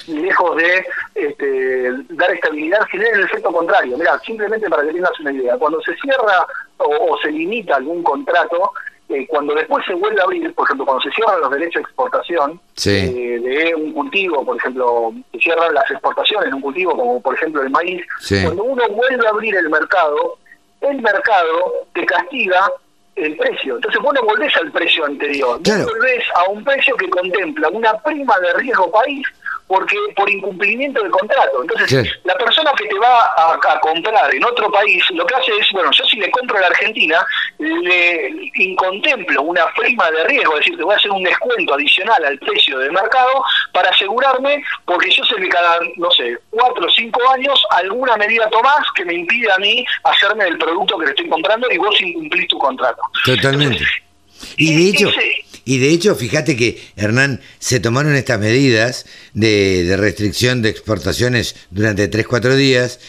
Speaker 5: lejos de este, dar estabilidad, generan el efecto contrario. Mira, simplemente para que tengas una idea, cuando se cierra o se limita algún contrato, eh, cuando después se vuelve a abrir, por ejemplo, cuando se cierran los derechos de exportación eh, de un cultivo, por ejemplo, se cierran las exportaciones de un cultivo, como por ejemplo el maíz, cuando uno vuelve a abrir el mercado, el mercado te castiga el precio. Entonces vos no volvés al precio anterior, vos volvés a un precio que contempla una prima de riesgo país porque por incumplimiento del contrato. Entonces, la persona que te va a, comprar en otro país, lo que hace es, bueno, yo si le compro a la Argentina, le incontemplo una prima de riesgo, es decir, te voy a hacer un descuento adicional al precio del mercado para asegurarme, porque yo sé que cada, no sé, cuatro o cinco años alguna medida tomás que me impide a mí hacerme el producto que le estoy comprando y vos incumplís tu contrato.
Speaker 2: Totalmente. y de hecho... Y de hecho, fíjate que, Hernán, se tomaron estas medidas de, restricción de exportaciones durante 3-4 días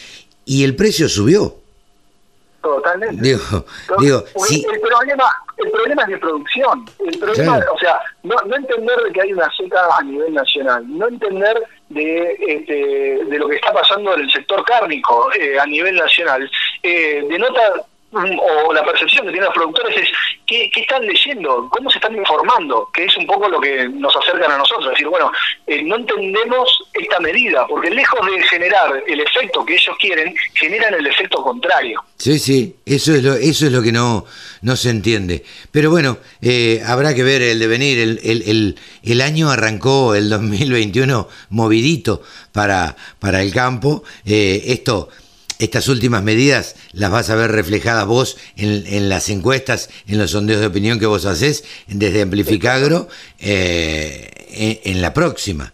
Speaker 2: y el precio subió.
Speaker 5: Totalmente.
Speaker 2: Digo, digo
Speaker 5: el, problema, el problema es de producción. El problema, o sea, no, no, entender de que hay una seca a nivel nacional, no entender de, este, de lo que está pasando en el sector cárnico eh, a nivel nacional, eh, denota o la percepción que tienen los productores es ¿qué, están leyendo, cómo se están informando, que es un poco lo que nos acercan a nosotros, es decir, bueno, eh, no entendemos esta medida, porque lejos de generar el efecto que ellos quieren, generan el efecto contrario.
Speaker 2: Sí, sí, eso es lo, eso es lo que no, no se entiende. Pero bueno, eh, habrá que ver el devenir. El, el, el, año arrancó, el 2021, movidito para, para el campo. Eh, esto estas últimas medidas las vas a ver reflejadas vos en, las encuestas, en los sondeos de opinión que vos haces desde Amplificagro eh, en, la próxima.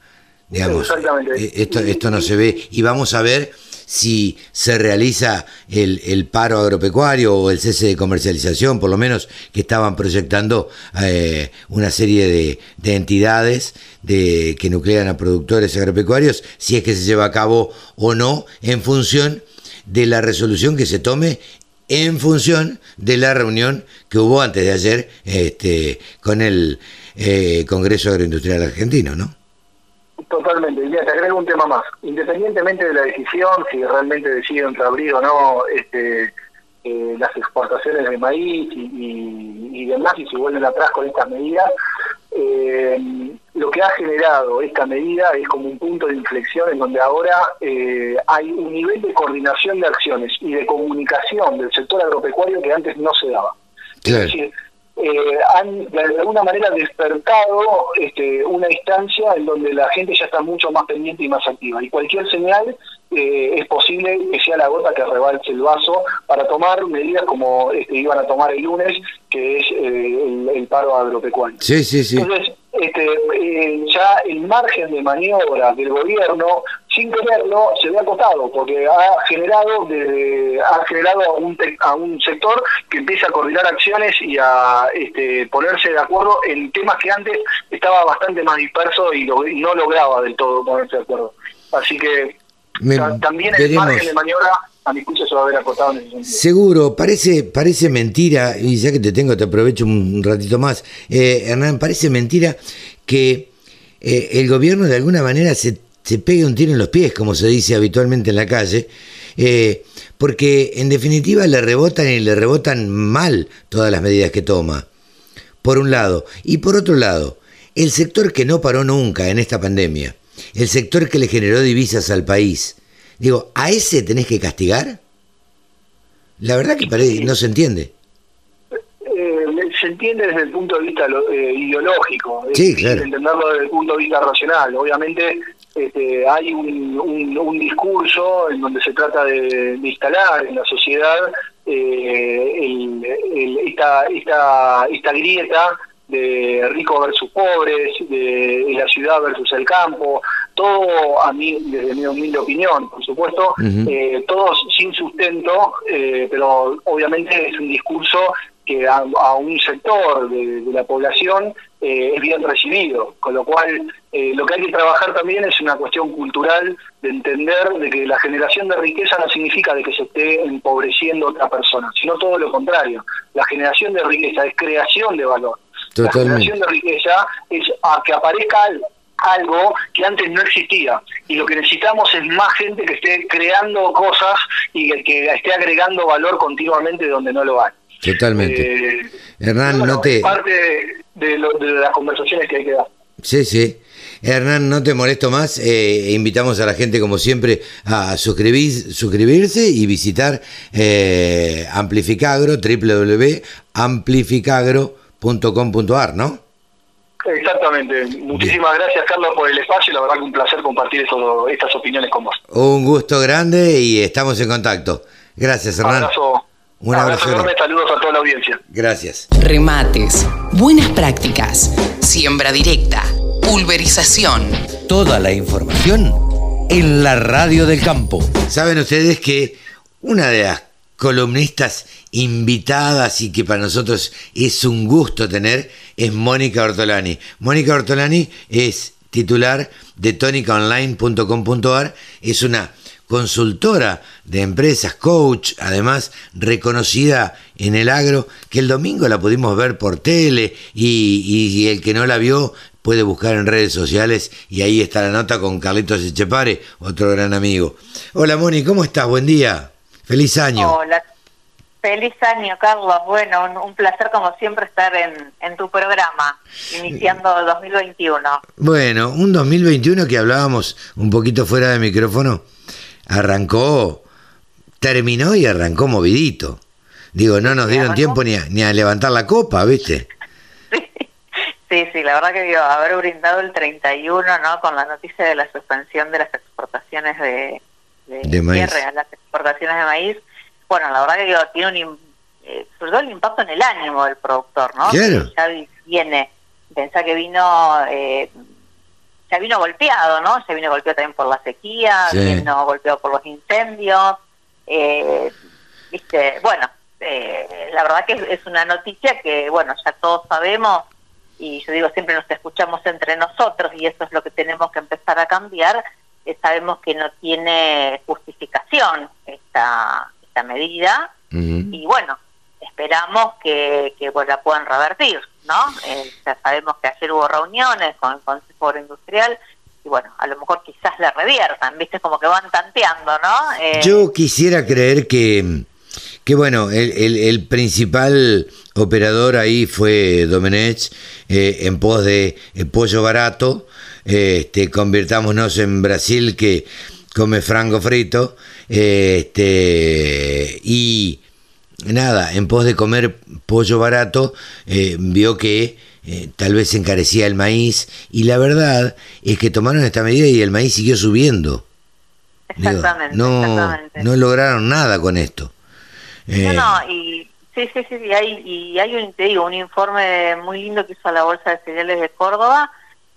Speaker 2: Digamos, eh, esto, esto no se ve y vamos a ver si se realiza el, paro agropecuario o el cese de comercialización, por lo menos que estaban proyectando eh, una serie de, de, entidades de, que nuclean a productores agropecuarios, si es que se lleva a cabo o no, en función de la resolución que se tome en función de la reunión que hubo antes de ayer este, con el eh, Congreso Agroindustrial Argentino, ¿no?
Speaker 5: Totalmente. Y te agrego un tema más. Independientemente de la decisión, si realmente deciden reabrir o no este, eh, las exportaciones de maíz y, y, demás, y si vuelven atrás con estas medidas, eh, lo que ha generado esta medida es como un punto de inflexión en donde ahora eh, hay un nivel de coordinación de acciones y de comunicación del sector agropecuario que antes no se daba. Es decir, eh, han de alguna manera despertado este, una instancia en donde la gente ya está mucho más pendiente y más activa. Y cualquier señal eh, es posible que sea la gota que rebalse el vaso para tomar medidas como este, iban a tomar el lunes, que es eh, el, paro agropecuario.
Speaker 2: Sí, sí, sí.
Speaker 5: Entonces, este, eh, ya el margen de maniobra del gobierno, sin quererlo, se ve acotado, porque ha generado desde, ha generado a un, a un sector que empieza a coordinar acciones y a este, ponerse de acuerdo en temas que antes estaba bastante más disperso y, y no lograba del todo ponerse de acuerdo. Así que también el margen de maniobra a mi juicio se va a ver acotado en ese sentido.
Speaker 2: Seguro, parece, parece mentira, y ya que te tengo te aprovecho un ratito más, eh, Hernán, parece mentira que eh, el gobierno de alguna manera se, se pegue un tiro en los pies, como se dice habitualmente en la calle, eh, porque en definitiva le rebotan y le rebotan mal todas las medidas que toma, por un lado. Y por otro lado, el sector que no paró nunca en esta pandemia, el sector que le generó divisas al país. Digo, ¿a ese tenés que castigar? La verdad que parece, no se entiende.
Speaker 5: Eh, se entiende desde el punto de vista eh, ideológico,
Speaker 2: sí, claro.
Speaker 5: entenderlo desde el punto de vista racional. Obviamente este, hay un, un, discurso en donde se trata de, instalar en la sociedad eh, esta, esta, esta grieta de ricos versus pobres, de, la ciudad versus el campo, todo a mí, desde mi humilde opinión, por supuesto, eh, todos sin sustento, eh, pero obviamente es un discurso que a, un sector de, la población eh, es bien recibido, con lo cual lo que hay que trabajar también es una cuestión cultural de entender de que la generación de riqueza no significa de que se esté empobreciendo otra persona, sino todo lo contrario. La generación de riqueza es creación de valor. La generación de riqueza es a que aparezca algo que antes no existía. Y lo que necesitamos es más gente que esté creando cosas y que esté agregando valor continuamente donde no lo hay.
Speaker 2: Totalmente. Eh, Hernán, no te...
Speaker 5: Es parte de, las conversaciones que hay que dar.
Speaker 2: Sí, sí. Hernán, no te molesto más. Eh, invitamos a la gente, como siempre, a suscribir, suscribirse y visitar eh, Amplificagro, www.amplificagro.com .com.ar, ¿no?
Speaker 5: Exactamente. Muchísimas gracias, Carlos, por el espacio. La verdad que un placer compartir estas opiniones con vos.
Speaker 2: Un gusto grande y estamos en contacto. Gracias, Hernán.
Speaker 5: Abrazo. Un abrazo, enorme. Saludos a toda la audiencia.
Speaker 2: Gracias.
Speaker 4: Remates, buenas prácticas, siembra directa, pulverización.
Speaker 2: Toda la información en la radio del campo. Saben ustedes que una de las columnistas invitadas y que para nosotros es un gusto tener es Mónica Ortolani. Mónica Ortolani es titular de tonicaonline.com.ar, es una consultora de empresas, coach, además reconocida en el agro, que el domingo la pudimos ver por tele y, el que no la vio puede buscar en redes sociales y ahí está la nota con Carlitos Echepare, otro gran amigo. Hola Moni, ¿cómo estás? Buen día. Feliz año.
Speaker 6: Hola. Feliz año, Carlos. Bueno, un, placer como siempre estar en, en tu programa, iniciando el 2021.
Speaker 2: Bueno, un 2021 que hablábamos un poquito fuera de micrófono, arrancó, terminó y arrancó movidito. Digo, no nos dieron tiempo ni a, ni a levantar la copa, ¿viste?
Speaker 6: Sí, sí, la verdad que digo, haber brindado el 31, ¿no? Con la noticia de la suspensión de las exportaciones de, de, maíz. a las exportaciones de maíz, bueno, la verdad que digo, tiene un, eh, sobre todo el impacto en el ánimo del productor, ¿no? Ya viene, pensá que vino, eh, ya vino golpeado, ¿no? Se vino golpeado también por la sequía, vino golpeado por los incendios, eh, viste, bueno, eh, la verdad que es una noticia que, bueno, ya todos sabemos y yo digo, siempre nos escuchamos entre nosotros y eso es lo que tenemos que empezar a cambiar, sabemos que no tiene justificación esta, esta medida y bueno, esperamos que, que la puedan revertir, ¿no? Eh, ya sabemos que ayer hubo reuniones con el Consejo Industrial y bueno, a lo mejor quizás la reviertan, ¿viste? Como que van tanteando, ¿no?
Speaker 2: Eh, yo quisiera creer que que bueno, el, el, principal operador ahí fue Domenech eh, en pos de eh, pollo barato. Este, convirtámonos en Brasil que come frango frito. este, y nada, en pos de comer pollo barato, eh, vio que tal vez se encarecía el maíz. Y la verdad es que tomaron esta medida y el maíz siguió subiendo.
Speaker 6: Exactamente,
Speaker 2: no, no lograron nada con esto.
Speaker 6: No, no, eh, y sí, sí, sí, y hay, y hay un, te digo, un informe muy lindo que hizo la Bolsa de Cereales de Córdoba,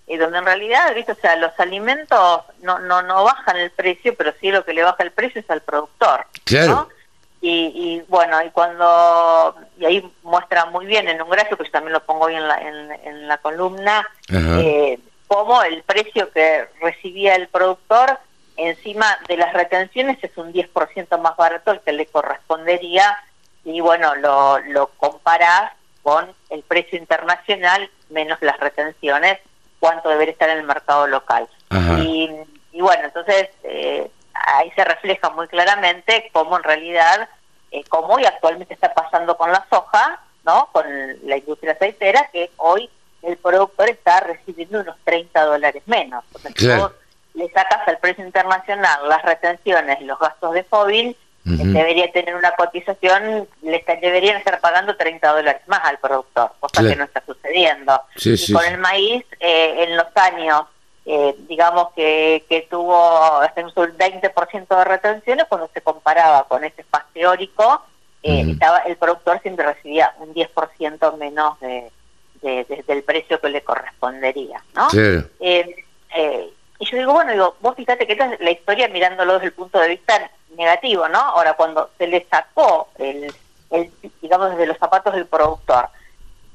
Speaker 6: eh, donde en realidad, ¿viste? o sea, los alimentos no, no, no bajan el precio, pero sí lo que le baja el precio es al productor.
Speaker 2: Claro.
Speaker 6: Y, y, bueno, y cuando, y ahí muestra muy bien en un gráfico, que yo también lo pongo hoy en la, en, la columna, eh, cómo el precio que recibía el productor encima de las retenciones es un 10% más barato el que le correspondería y bueno, lo, lo comparás con el precio internacional menos las retenciones, cuánto debería estar en el mercado local. Y, bueno, entonces eh, ahí se refleja muy claramente cómo en realidad, eh, como hoy actualmente está pasando con la soja, ¿no? con la industria aceitera, que hoy el productor está recibiendo unos 30 dólares menos le sacas al precio internacional las retenciones, los gastos de FOBIN, debería tener una cotización, le deberían estar pagando 30 dólares más al productor, cosa que no está sucediendo. y con el maíz, eh, en los años, eh, digamos que, que tuvo hasta un 20% de retenciones, cuando se comparaba con ese FAS teórico, eh, estaba, el productor siempre recibía un 10% menos de, del precio que le correspondería. ¿no? Y yo digo, bueno, digo, vos fíjate que esta es la historia mirándolo desde el punto de vista negativo, ¿no? Ahora, cuando se le sacó, el, el digamos, desde los zapatos del productor,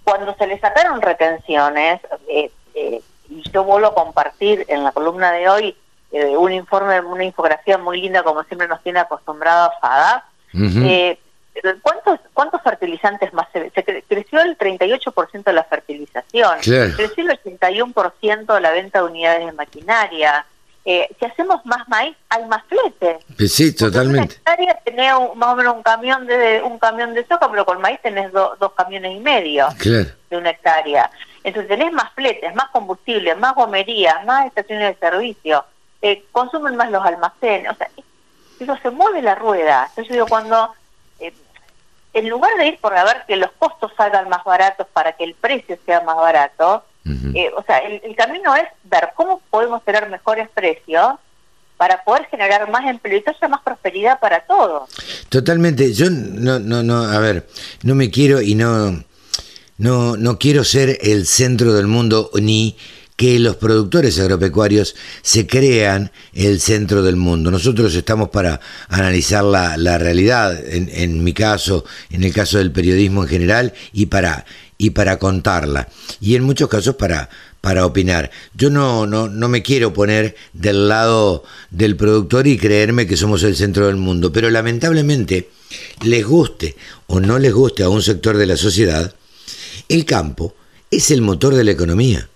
Speaker 6: cuando se le sacaron retenciones, eh, eh, y yo vuelvo a compartir en la columna de hoy eh, un informe, una infografía muy linda, como siempre nos tiene acostumbrado FADA, eh, ¿Cuántos, ¿Cuántos fertilizantes más se, se creció el 38% de la fertilización? Creció el 81% de la venta de unidades de maquinaria. Eh, si hacemos más maíz, hay más flete.
Speaker 2: Sí, totalmente.
Speaker 6: Una hectárea tenés más o menos un camión de un camión de soja, pero con maíz tenés dos camiones y medio de una hectárea. Entonces tenés más fletes, más combustible, más gomerías, más estaciones de servicio, eh, consumen más los almacenes. O sea, eso se mueve la rueda. Entonces digo, cuando en lugar de ir por a ver que los costos salgan más baratos para que el precio sea más barato, eh, o sea, el, camino es ver cómo podemos tener mejores precios para poder generar más empleo y haya más prosperidad para todos.
Speaker 2: Totalmente. Yo no, no, no, a ver, no me quiero y no, no, no quiero ser el centro del mundo ni que los productores agropecuarios se crean el centro del mundo. Nosotros estamos para analizar la, realidad, en, mi caso, en el caso del periodismo en general, y para, y para contarla. Y en muchos casos para, para opinar. Yo no, no, no me quiero poner del lado del productor y creerme que somos el centro del mundo, pero lamentablemente, les guste o no les guste a un sector de la sociedad, el campo es el motor de la economía.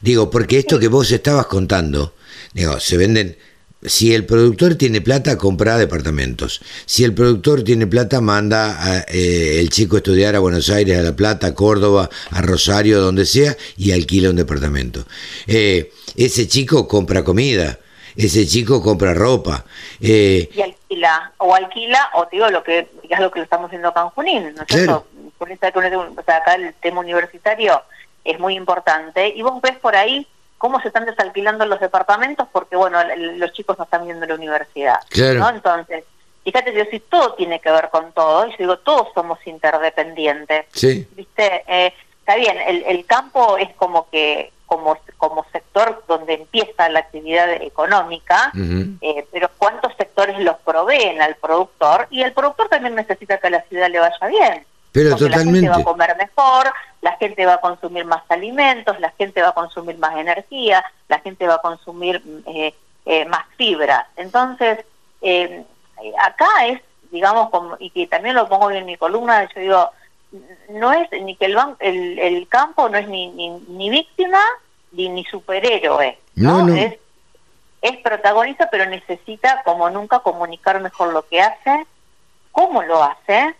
Speaker 2: Digo, porque esto que vos estabas contando, digo, se venden si el productor tiene plata, compra departamentos. Si el productor tiene plata, manda a, eh, el chico a estudiar a Buenos Aires, a La Plata, a Córdoba, a Rosario, donde sea, y alquila un departamento. Eh, ese chico compra comida, ese chico compra ropa.
Speaker 6: Eh, y alquila, o alquila, o digo lo que es lo que estamos haciendo acá en Junín, ¿no es cierto? o sea, acá el tema universitario es muy importante, y vos ves por ahí cómo se están desalquilando los departamentos porque, bueno, los chicos no están viendo la universidad. ¿no? Entonces, fíjate, yo si todo tiene que ver con todo, y yo digo, todos somos interdependientes.
Speaker 2: Sí.
Speaker 6: ¿Viste? Eh, está bien, el, el campo es como que como, como sector donde empieza la actividad económica, eh, pero cuántos sectores los proveen al productor y el productor también necesita que a la ciudad le vaya bien.
Speaker 2: Pero totalmente.
Speaker 6: La gente va a comer mejor, la gente va a consumir más alimentos, la gente va a consumir más energía, la gente va a consumir eh, eh, más fibra. Entonces, eh, acá es, digamos, como, y que también lo pongo en mi columna, yo digo, no es ni que el, el, el campo no es ni, ni, víctima ni, ni superhéroe, ¿no? Es, es protagonista, pero necesita como nunca comunicar mejor lo que hace, cómo lo hace,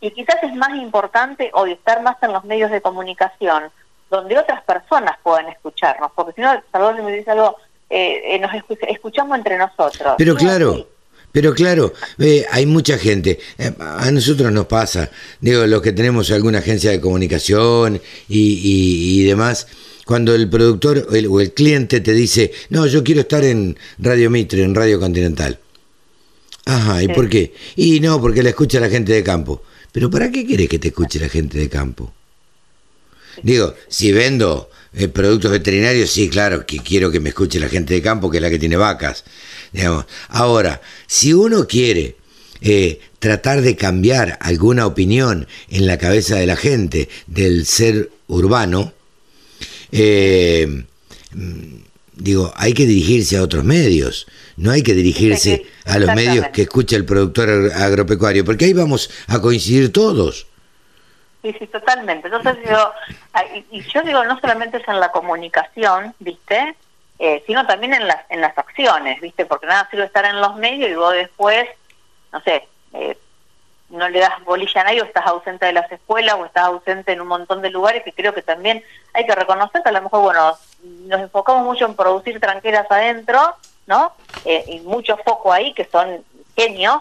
Speaker 6: y quizás es más importante hoy estar más en los medios de comunicación, donde otras personas puedan escucharnos, porque si no, Salvador me dice algo, eh, eh nos escuchamos entre nosotros.
Speaker 2: Pero claro. Pero claro, eh, hay mucha gente, eh, a nosotros nos pasa, digo, los que tenemos alguna agencia de comunicación y, y, demás, cuando el productor o el, cliente te dice, no, yo quiero estar en Radio Mitre, en Radio Continental. Ajá, ¿y por qué? Y no, porque la escucha la gente de campo. Pero ¿para qué quieres que te escuche la gente de campo? Digo, si vendo eh, productos veterinarios, sí, claro, que quiero que me escuche la gente de campo, que es la que tiene vacas. Digamos. Ahora, si uno quiere eh, tratar de cambiar alguna opinión en la cabeza de la gente del ser urbano, eh, digo, hay que dirigirse a otros medios, no hay que dirigirse a los medios que escucha el productor agropecuario, porque ahí vamos a coincidir todos.
Speaker 6: Sí, sí, totalmente. Entonces yo, y yo digo, no solamente es en la comunicación, ¿viste? Eh, sino también en las, en las acciones, ¿viste? Porque nada sirve estar en los medios y vos después, no sé, eh, no le das bolilla a nadie o estás ausente de las escuelas o estás ausente en un montón de lugares que creo que también hay que reconocer que a lo mejor, bueno, nos enfocamos mucho en producir tranqueras adentro, ¿no? Eh, y mucho foco ahí que son genios,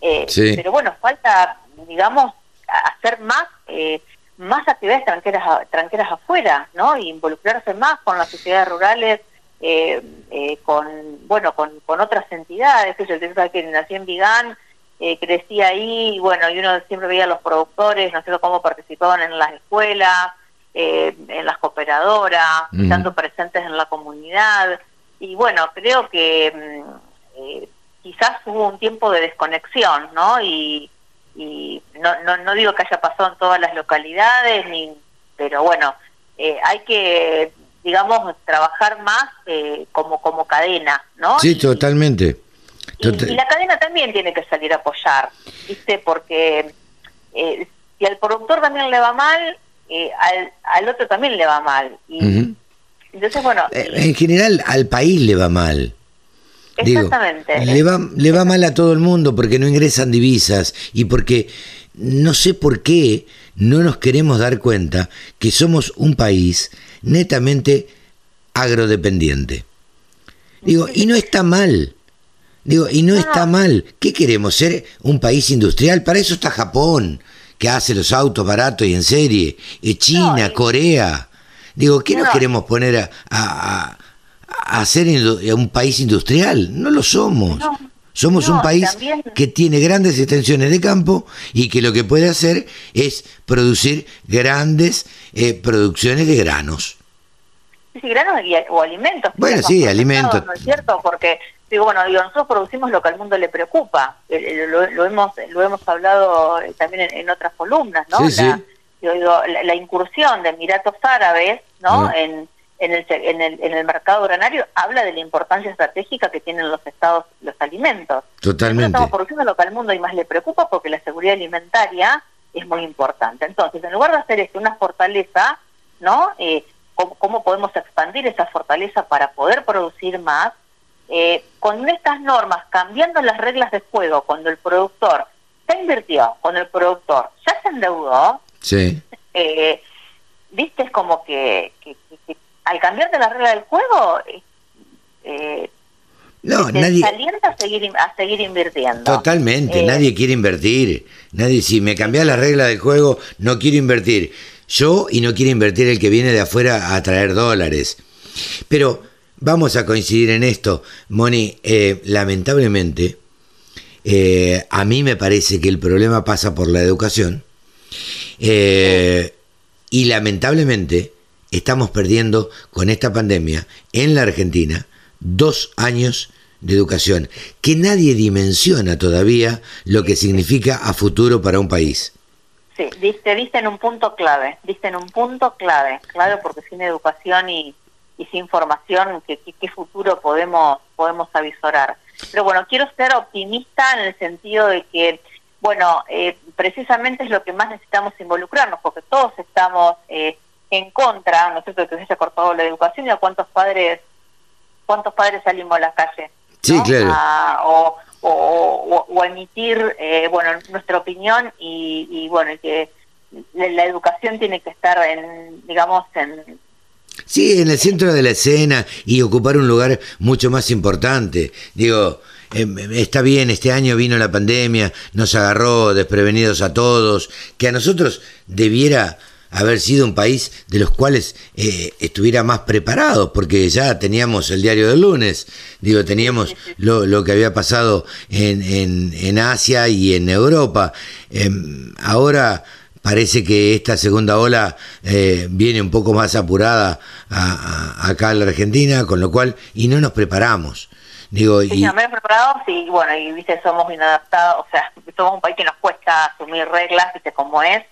Speaker 6: eh, pero bueno, falta, digamos, hacer más eh, más actividades tranqueras, tranqueras afuera, ¿no? Y involucrarse más con las sociedades rurales, eh, con, bueno, con, con otras entidades, que yo que nací en Vigán, crecí ahí, y bueno, y uno siempre veía a los productores, no sé cómo participaban en las escuelas, en las cooperadoras, estando presentes en la comunidad, y bueno, creo que mm, eh, quizás hubo un tiempo de desconexión, ¿no? Y, y no, no, no digo que haya pasado en todas las localidades, ni pero bueno, eh, hay que, digamos, trabajar más eh, como, como cadena, ¿no?
Speaker 2: Sí, totalmente.
Speaker 6: Y, la cadena también tiene que salir a apoyar, ¿viste? Porque si al productor también le va mal, al, al otro también le va mal. Y, entonces, bueno. Eh,
Speaker 2: en general, al país le va mal.
Speaker 6: Exactamente.
Speaker 2: le, va, le va mal a todo el mundo porque no ingresan divisas y porque no sé por qué no nos queremos dar cuenta que somos un país netamente agrodependiente. Digo, y no está mal. Digo, y no, está mal. ¿Qué queremos? ¿Ser un país industrial? Para eso está Japón, que hace los autos baratos y en serie. Y China, Corea. Digo, ¿qué nos queremos poner a, a, a ser un país industrial? No lo somos. Somos un país que tiene grandes extensiones de campo y que lo que puede hacer es producir grandes eh, producciones de granos.
Speaker 6: Sí, granos o alimentos.
Speaker 2: Bueno, sí, alimentos.
Speaker 6: ¿No es cierto? Porque digo, bueno, digo, nosotros producimos lo que al mundo le preocupa. Eh, eh, lo, hemos lo hemos hablado también en, otras columnas, ¿no?
Speaker 2: Sí,
Speaker 6: yo digo, la, incursión de Emiratos Árabes ¿no? En, en, el, en, el, en el mercado granario habla de la importancia estratégica que tienen los estados los alimentos.
Speaker 2: Totalmente.
Speaker 6: estamos produciendo lo que al mundo y más le preocupa porque la seguridad alimentaria es muy importante. Entonces, en lugar de hacer esto una fortaleza, ¿no? Eh, ¿cómo, podemos expandir esa fortaleza para poder producir más? eh, con estas normas, cambiando las reglas de juego, cuando el productor se invirtió, cuando el productor ya se endeudó,
Speaker 2: sí.
Speaker 6: eh, viste, es como que, al cambiar de las reglas del juego, eh,
Speaker 2: no, nadie...
Speaker 6: a seguir, a seguir invirtiendo.
Speaker 2: Totalmente, eh, nadie quiere invertir. Nadie, si me cambia la regla del juego, no quiero invertir. Yo y no quiero invertir el que viene de afuera a traer dólares. Pero vamos a coincidir en esto, Moni. Eh, lamentablemente, eh, a mí me parece que el problema pasa por la educación. Y lamentablemente estamos perdiendo con esta pandemia en la Argentina dos años de educación, que nadie dimensiona todavía lo que significa a futuro para un país.
Speaker 6: Sí, diste, diste en un punto clave, diste en un punto clave, clave porque sin educación y, sin formación, ¿qué, ¿qué, futuro podemos, podemos avisorar? Pero bueno, quiero ser optimista en el sentido de que, bueno, eh, precisamente es lo que más necesitamos involucrarnos, porque todos estamos eh, en contra, ¿no es cierto?, de que se haya cortado la educación y a cuántos padres cuántos padres salimos a la calle.
Speaker 2: Sí, claro.
Speaker 6: o, o, emitir, eh, bueno, nuestra opinión y, bueno, que la, educación tiene que estar en, digamos, en...
Speaker 2: Sí, en el centro de la escena y ocupar un lugar mucho más importante. Digo, em, está bien, este año vino la pandemia, nos agarró desprevenidos a todos, que a nosotros debiera haber sido un país de los cuales eh, estuviera más preparado, porque ya teníamos el diario del lunes, digo, teníamos lo, que había pasado en, en, Asia y en Europa. Em, ahora parece que esta segunda ola eh, viene un poco más apurada acá en la Argentina, con lo cual, y no nos preparamos. Digo,
Speaker 6: y... no preparados y bueno, y viste, somos inadaptados, o sea, somos un país que nos cuesta asumir reglas, viste cómo es,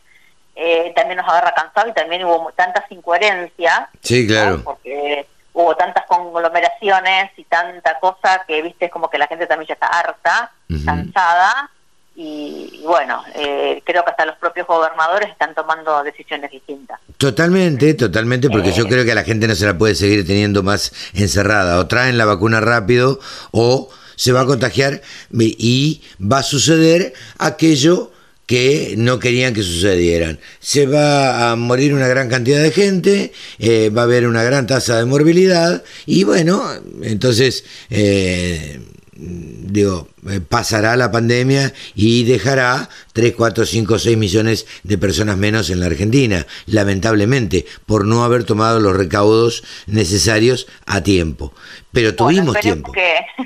Speaker 6: eh, también nos agarra cansado y también hubo tantas incoherencias.
Speaker 2: Sí, claro.
Speaker 6: Porque hubo tantas conglomeraciones y tanta cosa que, viste, es como que la gente también ya está harta, cansada. Y, bueno, eh, creo que hasta los propios gobernadores están tomando decisiones distintas.
Speaker 2: Totalmente, totalmente, porque yo eh. creo que a la gente no se la puede seguir teniendo más encerrada. O traen la vacuna rápido o se va a contagiar y va a suceder aquello que no querían que sucedieran. Se va a morir una gran cantidad de gente, eh, va a haber una gran tasa de morbilidad y bueno, entonces, eh, digo, eh, pasará la pandemia y dejará 3, 4, 5, 6 millones de personas menos en la Argentina, lamentablemente, por no haber tomado los recaudos necesarios a tiempo. Pero tuvimos tiempo.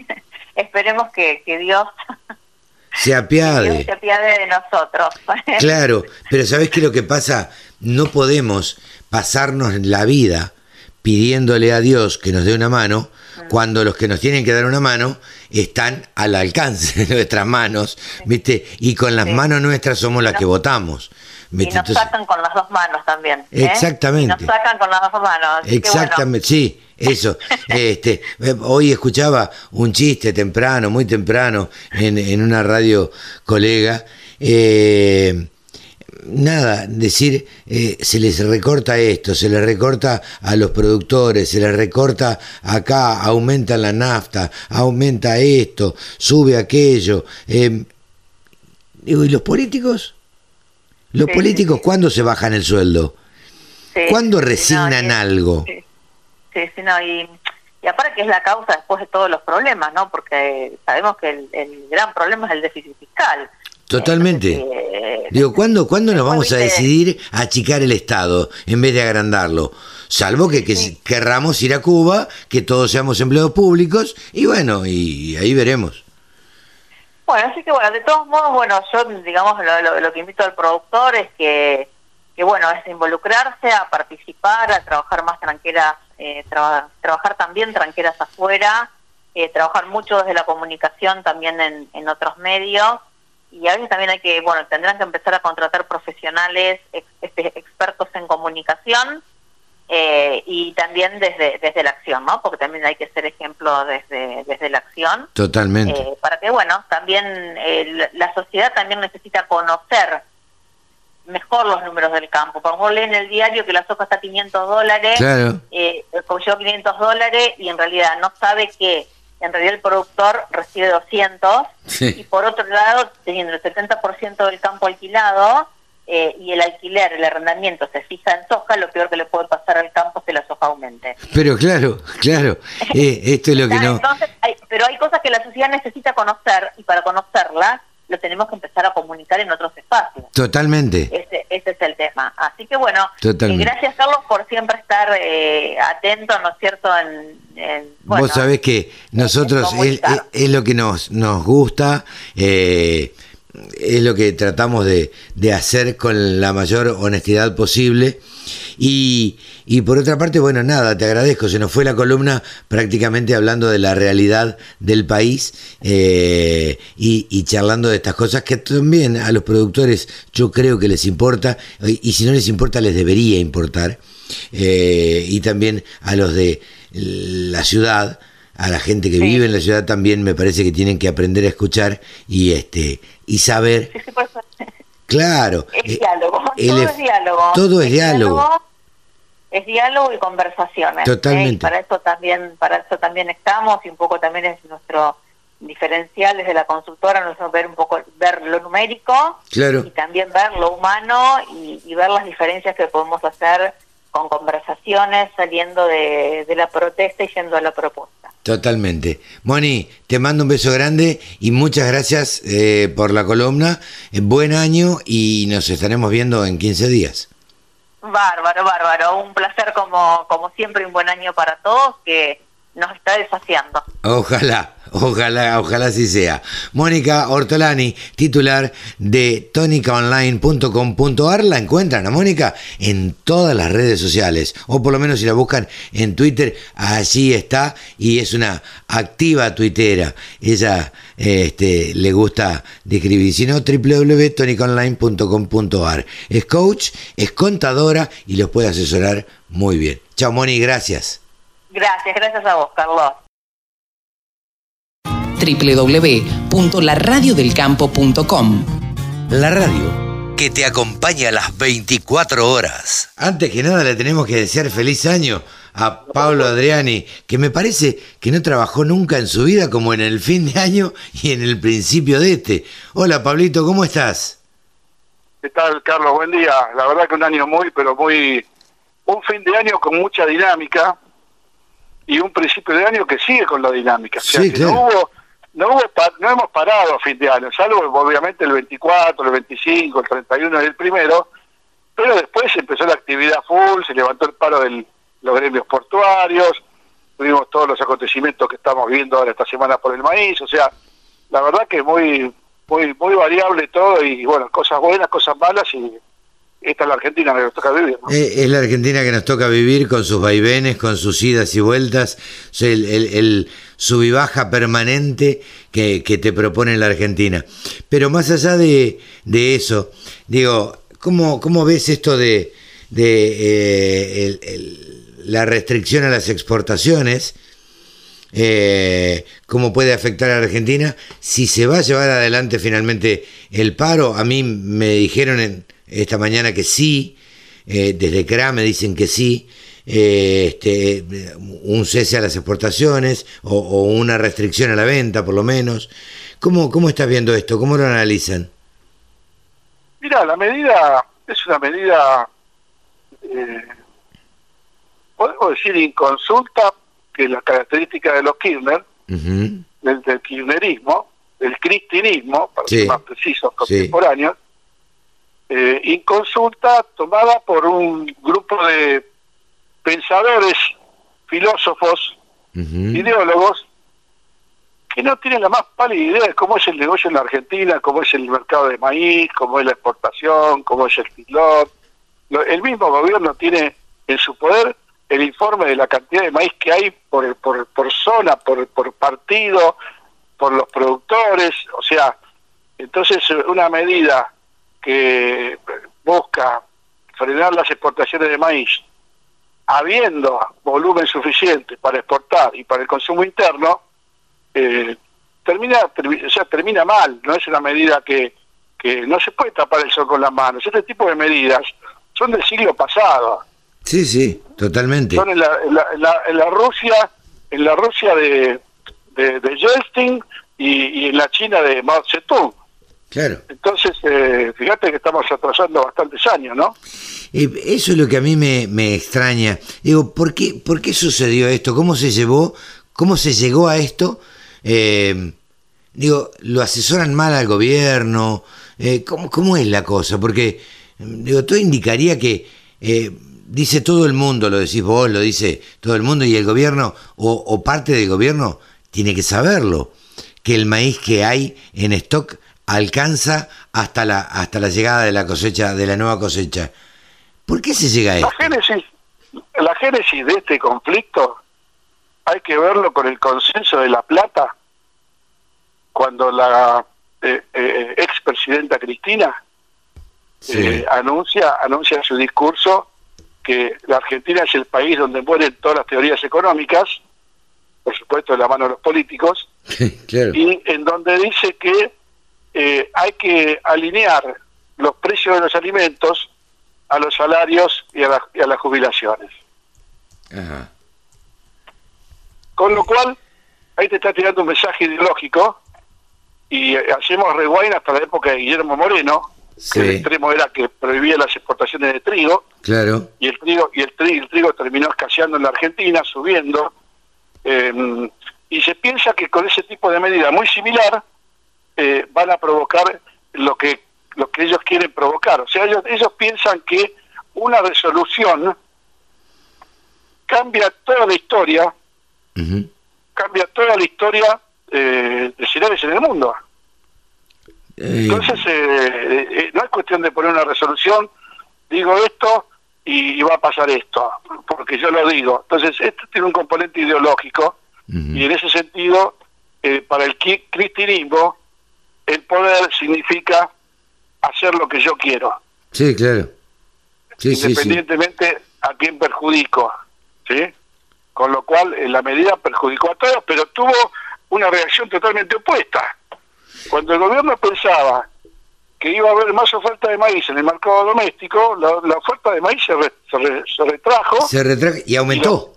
Speaker 6: esperemos que, que Dios
Speaker 2: se apiade.
Speaker 6: se apiade de nosotros.
Speaker 2: Claro, pero ¿sabes qué es lo que pasa? No podemos pasarnos la vida pidiéndole a Dios que nos dé una mano cuando los que nos tienen que dar una mano están al alcance de nuestras manos, ¿viste? Y con las manos nuestras somos las que votamos.
Speaker 6: Y nos sacan con las dos manos también.
Speaker 2: ¿eh? Exactamente.
Speaker 6: nos sacan con las dos manos.
Speaker 2: Exactamente, sí, eso. este, eh, hoy escuchaba un chiste temprano, muy temprano, en, en una radio colega. Eh, nada, decir, se les recorta esto, se les recorta a los productores, se les recorta acá, aumenta la nafta, aumenta esto, sube aquello. digo, ¿y los políticos? Los políticos, ¿cuándo se bajan el sueldo? ¿Cuándo resignan algo?
Speaker 6: Sí, sí, no, y, aparte que es la causa después de todos los problemas, ¿no? Porque sabemos que el, gran problema es el déficit fiscal.
Speaker 2: Totalmente. Eh, Digo, ¿cuándo, ¿cuándo nos vamos a decidir a achicar el Estado en vez de agrandarlo? Salvo que, que querramos ir a Cuba, que todos seamos empleados públicos, y bueno, y ahí veremos.
Speaker 6: Bueno, así que bueno, de todos modos, bueno, yo digamos lo, que invito al productor es que, que, bueno, es involucrarse, a participar, a trabajar más tranqueras, eh, trabajar también tranqueras afuera, eh, trabajar mucho desde la comunicación también en, en otros medios y a veces también hay que, bueno, tendrán que empezar a contratar profesionales, este, expertos en comunicación eh, y también desde, desde la acción, ¿no? Porque también hay que ser ejemplo desde, desde la acción.
Speaker 2: Totalmente.
Speaker 6: Eh, para que, bueno, también eh, la sociedad también necesita conocer mejor los números del campo. Por ejemplo, lee en el diario que la soja está a 500 dólares,
Speaker 2: claro.
Speaker 6: eh, 500 dólares y en realidad no sabe que en realidad el productor recibe 200 y por otro lado, teniendo el 70% del campo alquilado eh, y el alquiler, el arrendamiento se fija en soja, lo peor que le puede pasar al campo es que la soja aumente.
Speaker 2: Pero claro, claro, eh, esto es lo que no...
Speaker 6: Entonces, pero hay cosas que la sociedad necesita conocer y para conocerlas lo tenemos que empezar a comunicar en otros espacios.
Speaker 2: Totalmente.
Speaker 6: Ese, ese es el tema. Así que bueno, eh, gracias Carlos por siempre estar eh, atento, ¿no es cierto? En,
Speaker 2: Vos sabés que nosotros es, lo que nos, nos gusta. Eh, es lo que tratamos de, de, hacer con la mayor honestidad posible. Y, y, por otra parte, bueno, nada, te agradezco. Se nos fue la columna prácticamente hablando de la realidad del país eh, y, charlando de estas cosas que también a los productores yo creo que les importa y, si no les importa les debería importar. Eh, y también a los de la ciudad a la gente que vive en la ciudad también me parece que tienen que aprender a escuchar y este y saber. Claro.
Speaker 6: Es diálogo. todo es diálogo.
Speaker 2: Todo es, diálogo.
Speaker 6: Es diálogo y conversaciones.
Speaker 2: ¿eh? Totalmente.
Speaker 6: para eso también, para eso también estamos y un poco también es nuestro diferencial desde la consultora, nosotros ver un poco ver lo numérico
Speaker 2: claro.
Speaker 6: y también ver lo humano y, y ver las diferencias que podemos hacer con conversaciones saliendo de, de la protesta y yendo a la propuesta.
Speaker 2: Totalmente. Moni, te mando un beso grande y muchas gracias eh, por la columna. Eh, buen año y nos estaremos viendo en 15 días.
Speaker 6: Bárbaro, bárbaro. Un placer como, como siempre, un buen año para todos que nos está desafiando.
Speaker 2: Ojalá. Ojalá, ojalá así sea. Mónica Ortolani, titular de tonicaonline.com.ar, la encuentran a Mónica en todas las redes sociales, o por lo menos si la buscan en Twitter, allí está, y es una activa tuitera. Ella este, le gusta describir, si no, www.tonicaonline.com.ar. Es coach, es contadora y los puede asesorar muy bien. Chao, Moni, gracias.
Speaker 6: Gracias, gracias a vos, Carlos
Speaker 4: www.laradiodelcampo.com.
Speaker 2: La radio que te acompaña a las 24 horas. Antes que nada le tenemos que desear feliz año a Pablo Adriani, que me parece que no trabajó nunca en su vida como en el fin de año y en el principio de este. Hola Pablito, ¿cómo estás?
Speaker 7: ¿Qué tal, Carlos? Buen día. La verdad que un año muy, pero muy... Un fin de año con mucha dinámica y un principio de año que sigue con la dinámica.
Speaker 2: Sí, claro.
Speaker 7: no hubo no, hubo no hemos parado a fin de año, salvo obviamente el 24, el 25, el 31 y el primero, pero después empezó la actividad full, se levantó el paro de los gremios portuarios, tuvimos todos los acontecimientos que estamos viendo ahora esta semana por el maíz, o sea, la verdad que muy, muy, muy variable todo y bueno, cosas buenas, cosas malas y esta es la Argentina que nos toca vivir.
Speaker 2: Eh, es la Argentina que nos toca vivir con sus vaivenes, con sus idas y vueltas, el, el, permanente que, que, te propone la Argentina. Pero más allá de, de eso, digo, ¿cómo, ¿cómo, ves esto de, de eh, la restricción a las exportaciones? Eh, cómo puede afectar a Argentina si se va a llevar adelante finalmente el paro. A mí me dijeron en, esta mañana que sí, eh, desde CRA me dicen que sí, eh, este, un cese a las exportaciones o, una restricción a la venta por lo menos. ¿Cómo, cómo estás viendo esto? ¿Cómo lo analizan?
Speaker 7: Mira, la medida es una medida, eh, podemos decir, inconsulta, que es la característica de los Kirchner, del, del, kirchnerismo, del cristinismo, para ser más precisos, contemporáneos, eh, inconsulta tomada por un grupo de pensadores, filósofos, ideólogos, que no tienen la más pálida idea de cómo es el negocio en la Argentina, cómo es el mercado de maíz, cómo es la exportación, cómo es el filón. El mismo gobierno tiene en su poder el informe de la cantidad de maíz que hay por, por, por zona, por, por partido, por los productores, o sea, entonces una medida que busca frenar las exportaciones de maíz, habiendo volumen suficiente para exportar y para el consumo interno, eh, termina, o sea, termina mal, no es una medida que, que no se puede tapar el sol con las manos. Este tipo de medidas son del siglo pasado.
Speaker 2: Sí, sí, totalmente.
Speaker 7: Son en la, en la, en la, Rusia, en la Rusia de, de, de y, en la China de Mao Zedong.
Speaker 2: Claro.
Speaker 7: Entonces, eh, fíjate que estamos atrasando bastantes años, ¿no?
Speaker 2: Eh, eso es lo que a mí me, me extraña. Digo, ¿por qué, ¿por qué sucedió esto? ¿Cómo se llevó? ¿Cómo se llegó a esto? Eh, digo, ¿lo asesoran mal al gobierno? Eh, ¿cómo, ¿Cómo es la cosa? Porque, digo, todo indicaría que dice todo el mundo, lo decís vos, lo dice todo el mundo, y el gobierno, o, o parte del gobierno, tiene que saberlo, que el maíz que hay en stock alcanza hasta la, hasta la llegada de la cosecha, de la nueva cosecha. ¿Por qué se llega a esto?
Speaker 7: La génesis, la génesis de este conflicto hay que verlo con el consenso de La Plata, cuando la eh, eh, expresidenta Cristina eh, anuncia, anuncia su discurso que la Argentina es el país donde mueren todas las teorías económicas, por supuesto de la mano de los políticos, y en donde dice que eh, hay que alinear los precios de los alimentos a los salarios y a, las jubilaciones. Con lo cual, ahí te está tirando un mensaje ideológico y eh, hacemos rewind hasta la época de Guillermo Moreno, que el extremo era que prohibía las exportaciones de trigo.
Speaker 2: Claro.
Speaker 7: Y el trigo y el trigo, el trigo terminó escaseando en la Argentina, subiendo. Eh, y se piensa que con ese tipo de medida muy similar eh, van a provocar lo que lo que ellos quieren provocar. O sea, ellos, ellos piensan que una resolución cambia toda la historia, cambia toda la historia eh, de cereales en el mundo. Eh. Entonces, no es cuestión de poner una resolución, digo esto y, va a pasar esto, porque yo lo digo. Entonces, esto tiene un componente ideológico y en ese sentido, para el cristianismo, el poder significa hacer lo que yo quiero.
Speaker 2: Sí, claro.
Speaker 7: Independientemente a quién perjudico. ¿sí? Con lo cual, en la medida perjudicó a todos, pero tuvo una reacción totalmente opuesta. Cuando el gobierno pensaba que iba a haber más oferta de maíz en el mercado doméstico, la, oferta de maíz se, se, retrajo.
Speaker 2: Se retrajo y aumentó.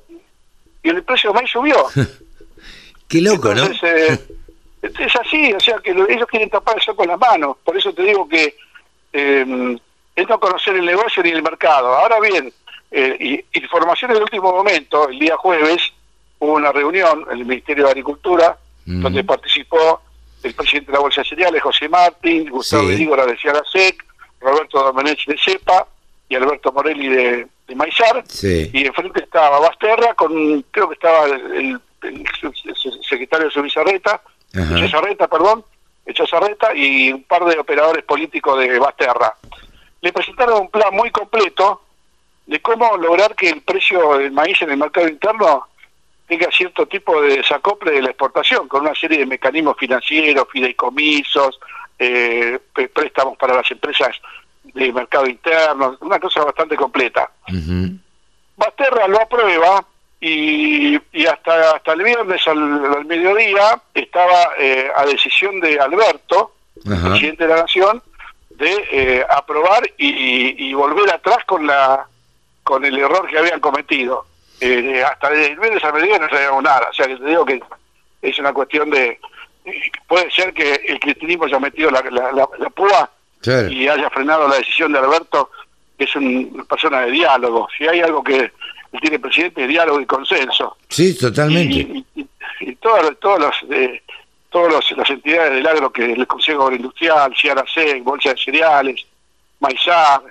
Speaker 7: Y, el precio de maíz subió.
Speaker 2: Qué loco, ¿no?
Speaker 7: Eh, es así, o sea que ellos quieren tapar eso con las manos. Por eso te digo que eh, es no conocer el negocio ni el mercado. Ahora bien, eh, información del último momento, el día jueves hubo una reunión en el Ministerio de Agricultura donde participó el presidente de la Bolsa de Cereales, José Martín, Gustavo sí. de Ciara SEC, Roberto Domenech de CEPA y Alberto Morelli de, de Maizar. Y enfrente estaba Basterra, con creo que estaba el, secretario de su Bizarreta, Echazarreta, perdón, Echazarreta y un par de operadores políticos de Basterra. Le presentaron un plan muy completo de cómo lograr que el precio del maíz en el mercado interno tenga cierto tipo de desacople de la exportación, con una serie de mecanismos financieros, fideicomisos, eh, préstamos para las empresas de mercado interno, una cosa bastante completa. Basterra lo aprueba y, hasta hasta el viernes al, mediodía estaba eh, a decisión de Alberto, presidente de la Nación, de eh, aprobar y, volver atrás con la con el error que habían cometido. Eh, hasta el viernes al mediodía no sabíamos nada, o sea que te digo que es una cuestión de... puede ser que el cristianismo haya metido la, la, púa y haya frenado la decisión de Alberto, que es una persona de diálogo. Si hay algo que tiene presidente diálogo y consenso.
Speaker 2: Sí, totalmente.
Speaker 7: Y, y, todas, todas, eh, todas las entidades del agro que el Consejo Agroindustrial, CIARASEC, Bolsa de Cereales, Maizar,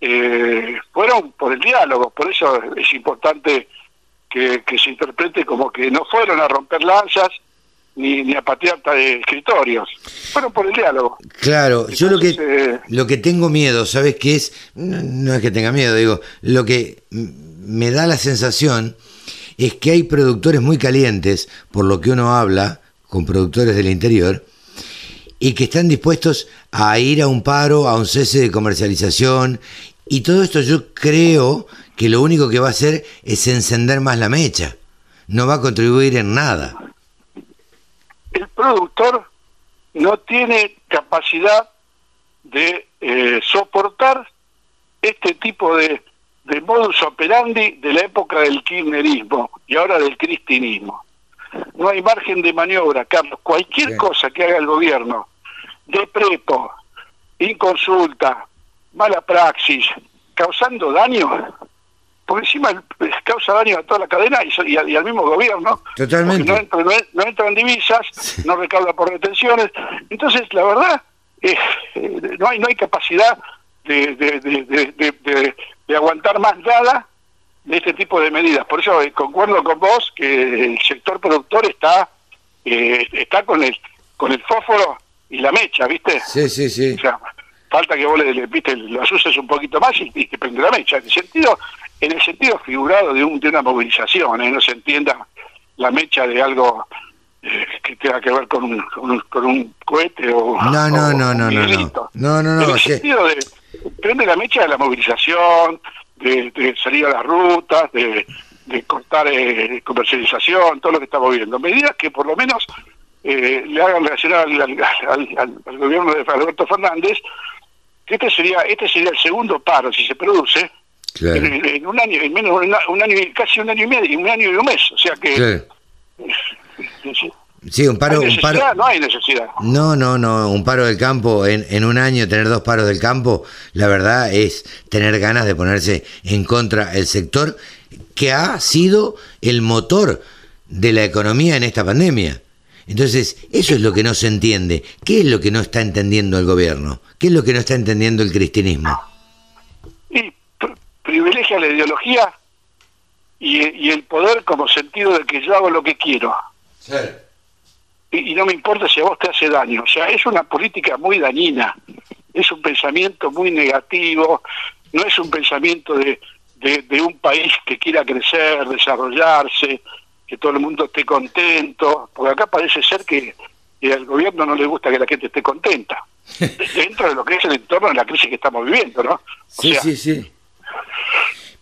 Speaker 7: eh, fueron por el diálogo. Por eso es importante que, se interprete como que no fueron a romper lanzas ni, ni a patear escritorios. Fueron por el diálogo.
Speaker 2: Claro, yo lo que, eh, lo que tengo miedo, ¿sabes qué es? no es que tenga miedo, digo, lo que me da la sensación es que hay productores muy calientes, por lo que uno habla con productores del interior, y que están dispuestos a ir a un paro, a un cese de comercialización, y todo esto yo creo que lo único que va a hacer es encender más la mecha, no va a contribuir en nada.
Speaker 7: El productor no tiene capacidad de eh, soportar este tipo de modus operandi de la época del kirchnerismo y ahora del cristinismo. no hay margen de maniobra, Carlos. Cualquier cosa que haga el gobierno, de prepo, inconsulta, mala praxis, causando daño, por encima causa daño a toda la cadena y, al mismo gobierno.
Speaker 2: Totalmente.
Speaker 7: No, entra, no, entran divisas, no recauda por retenciones. Entonces, la verdad, eh, no, hay, no hay capacidad de, de, de, aguantar más nada de este tipo de medidas. Por eso eh, concuerdo con vos que el sector productor está eh, está con el con el fósforo y la mecha, ¿viste?
Speaker 2: Sí, sí, sí.
Speaker 7: O sea, falta que vos le, viste, lo asuses un poquito más y, te prende la mecha. En el sentido, en el sentido figurado de, un, de una movilización, ¿eh? no se entienda la mecha de algo eh, que tenga que ver con un, con un, cohete o.
Speaker 2: No, no, no, no, no, no. No, no,
Speaker 7: En el sentido de. Prende la mecha de la movilización, de, salir a las rutas, de, de cortar eh, comercialización, todo lo que estamos viendo. Medidas que por lo menos eh, le hagan reaccionar al, gobierno de Alberto Fernández, que este sería, este sería el segundo paro, si se produce, en, un año, en menos un año, casi un año y medio, un año y un mes. O sea que.
Speaker 2: Sí, un paro, un paro.
Speaker 7: No hay necesidad.
Speaker 2: No, no, no. Un paro del campo, en, en un año tener dos paros del campo, la verdad es tener ganas de ponerse en contra el sector que ha sido el motor de la economía en esta pandemia. Entonces, eso es lo que no se entiende. ¿Qué es lo que no está entendiendo el gobierno? ¿Qué es lo que no está entendiendo el cristianismo?
Speaker 7: Y privilegia la ideología y, el poder como sentido de que yo hago lo que quiero. Y, no me importa si a vos te hace daño. O sea, es una política muy dañina, es un pensamiento muy negativo, no es un pensamiento de, de, un país que quiera crecer, desarrollarse, que todo el mundo esté contento, porque acá parece ser que, al gobierno no le gusta que la gente esté contenta, dentro de lo que es el entorno de la crisis que estamos viviendo, ¿no?
Speaker 2: sí, sí, sí.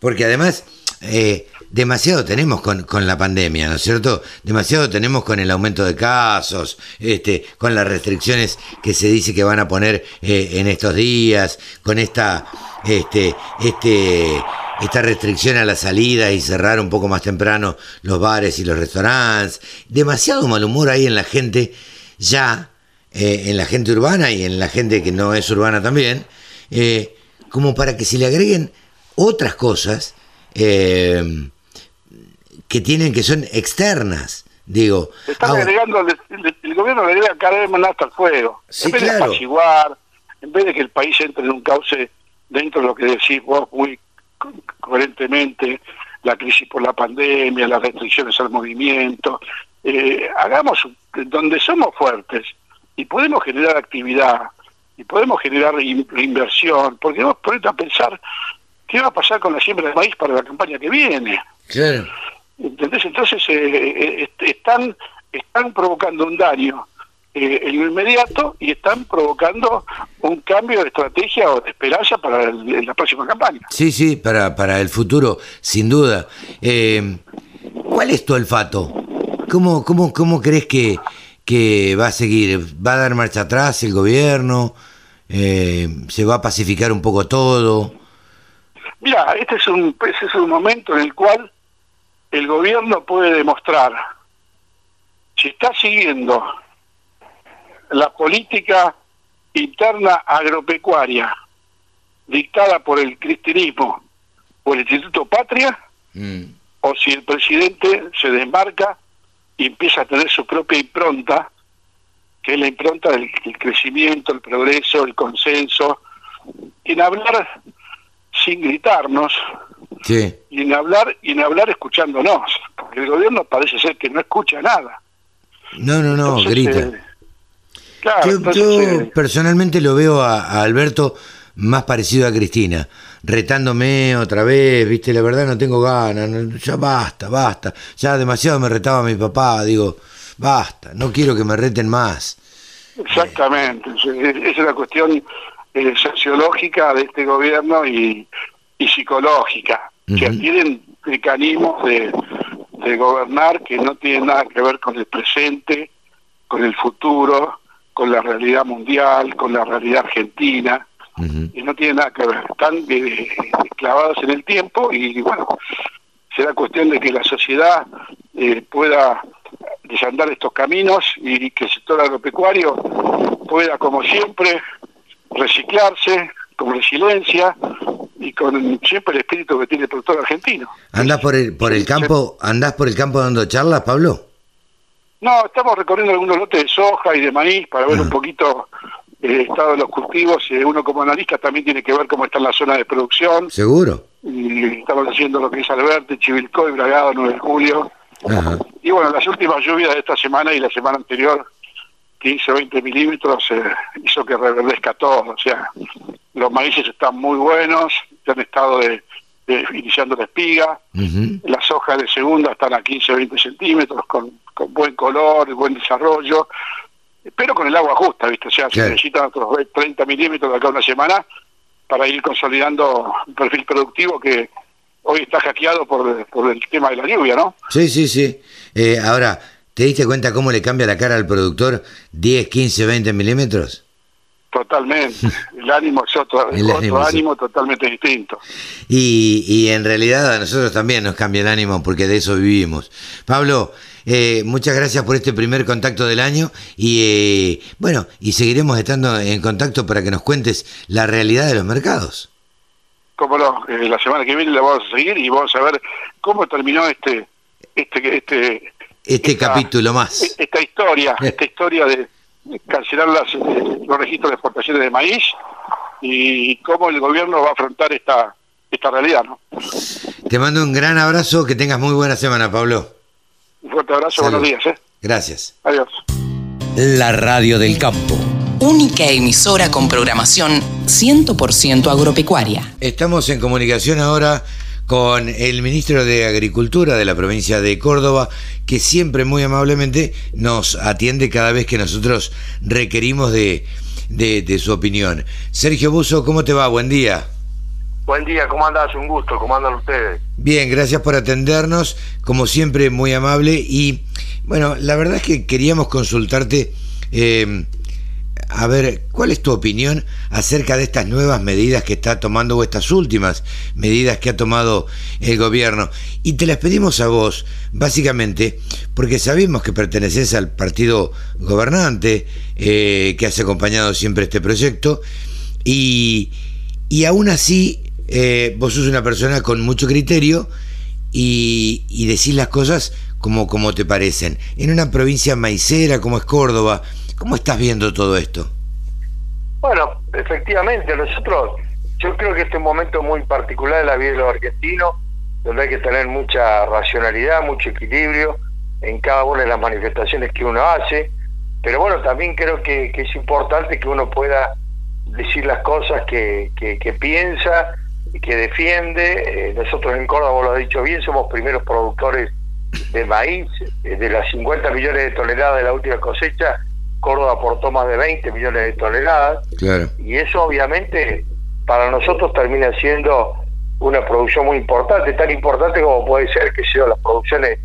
Speaker 2: Porque además, eh, demasiado tenemos con, con, la pandemia, ¿no es cierto? Demasiado tenemos con el aumento de casos, este, con las restricciones que se dice que van a poner eh, en estos días, con esta, este, este, esta restricción a la salida y cerrar un poco más temprano los bares y los restaurantes. Demasiado mal humor ahí en la gente, ya, eh, en la gente urbana y en la gente que no es urbana también, eh, como para que se le agreguen otras cosas que tienen que son externas. Digo,
Speaker 7: están agregando, el, gobierno le agrega cada vez más hasta el fuego. en vez de apaciguar, en vez de que el país entre en un cauce dentro de lo que decís vos muy coherentemente, la crisis por la pandemia, las restricciones al movimiento, eh, hagamos donde somos fuertes y podemos generar actividad y podemos generar inversión, porque vos ponete a pensar ¿Qué va a pasar con la siembra de maíz para la campaña que viene?
Speaker 2: Claro.
Speaker 7: ¿Entendés? Entonces eh, eh, están, están provocando un daño eh, en lo inmediato y están provocando un cambio de estrategia o de esperanza para la próxima campaña.
Speaker 2: Sí, sí, para, para el futuro, sin duda. ¿Cuál es tu olfato? ¿Cómo, cómo, cómo crees que, que va a seguir? ¿Va a dar marcha atrás el gobierno? ¿Se va a pacificar un poco todo?
Speaker 7: Mira, este es un, este es un momento en el cual el gobierno puede demostrar si está siguiendo la política interna agropecuaria dictada por el cristianismo o el Instituto Patria, mm. o si el presidente se desmarca y empieza a tener su propia impronta, que es la impronta del, crecimiento, el progreso, el consenso, en hablar sin gritarnos y en hablar y en hablar escuchándonos porque el gobierno parece ser que no escucha nada.
Speaker 2: No no no grita. eh, yo, eh, personalmente lo veo a, Alberto más parecido a Cristina retándome otra vez viste la verdad no tengo ganas ya basta basta ya demasiado me retaba mi papá digo basta no quiero que me reten más.
Speaker 7: Exactamente esa es la cuestión eh, sociológica de este gobierno y, psicológica, que tienen mecanismos de, gobernar que no tienen nada que ver con el presente, con el futuro, con la realidad mundial, con la realidad argentina, y no tienen nada que ver, están eh, clavados en el tiempo y bueno, será cuestión de que la sociedad eh, pueda desandar estos caminos y que el sector agropecuario pueda, como siempre, reciclarse con resiliencia y con siempre el espíritu que tiene el productor argentino.
Speaker 2: ¿Andás por el, por el campo, andás por el campo dando charlas, Pablo?
Speaker 7: No, estamos recorriendo algunos lotes de soja y de maíz para ver un poquito el estado de los cultivos. y Uno como analista también tiene que ver cómo está en la zona de producción.
Speaker 2: Seguro.
Speaker 7: Y estamos haciendo lo que es Alberte, Chivilcoy, Bragado, 9 de julio. Y bueno, las últimas lluvias de esta semana y la semana anterior, 15 o 20 milímetros, eh, hizo que reverdezca todo. O sea, los maíces están muy buenos, ya han estado de, iniciando la espiga. Las hojas de segunda están a 15 o 20 centímetros, con, con buen color, buen desarrollo pero con el agua justa, ¿viste? O sea, se necesitan otros 30 milímetros de acá una semana para ir consolidando un perfil productivo que hoy está hackeado por, por el tema de la lluvia, ¿no?
Speaker 2: Sí, sí, sí. Eh, ahora, ¿te diste cuenta cómo le cambia la cara al productor 10, 15, 20 milímetros?
Speaker 7: Totalmente. El ánimo es otro, otro ánimo, totalmente distinto.
Speaker 2: Y, y en realidad a nosotros también nos cambia el ánimo porque de eso vivimos. Pablo, eh, muchas gracias por este primer contacto del año y eh, bueno, y seguiremos estando en contacto para que nos cuentes la realidad de los mercados.
Speaker 7: Cómo no, eh, la semana que viene la vamos a seguir y vamos a ver cómo terminó este este este
Speaker 2: este capítulo más.
Speaker 7: Esta historia, esta historia de cancelar las, los registros de exportaciones de maíz y cómo el gobierno va a afrontar esta esta realidad, ¿no?
Speaker 2: Te mando un gran abrazo, que tengas muy buena semana, Pablo.
Speaker 7: Un fuerte abrazo, buenos días. ¿eh?
Speaker 2: Gracias.
Speaker 7: Adiós.
Speaker 4: La Radio del Campo. Única emisora con programación 100% agropecuaria.
Speaker 2: Estamos en comunicación ahora con el ministro de Agricultura de la provincia de Córdoba, que siempre muy amablemente nos atiende cada vez que nosotros requerimos de, de su opinión. Sergio Buzo, ¿cómo te va? Buen día.
Speaker 8: Buen día, ¿cómo andás? Un gusto, ¿cómo andan ustedes?
Speaker 2: Bien, gracias por atendernos, como siempre muy amable y bueno, la verdad es que queríamos consultarte, eh, a ver, ¿cuál es tu opinión acerca de estas nuevas medidas que está tomando o estas últimas medidas que ha tomado el gobierno? Y te las pedimos a vos, básicamente, porque sabemos que perteneces al partido gobernante, eh, que has acompañado siempre este proyecto, y, y aún así eh, vos sos una persona con mucho criterio y, decís las cosas como, como te parecen. En una provincia maicera como es Córdoba, ¿cómo estás viendo todo esto?
Speaker 8: Bueno, efectivamente, nosotros, yo creo que este es un momento muy particular de la vida de los argentinos, donde hay que tener mucha racionalidad, mucho equilibrio en cada una de las manifestaciones que uno hace, pero bueno, también creo que, es importante que uno pueda decir las cosas que, que, que piensa que defiende. Eh, nosotros en Córdoba, lo has dicho bien, somos primeros productores de maíz. Eh, de las 50 millones de toneladas de la última cosecha, Córdoba aportó más de 20 millones de toneladas. Y eso obviamente para nosotros termina siendo una producción muy importante, tan importante como puede ser que sean las producciones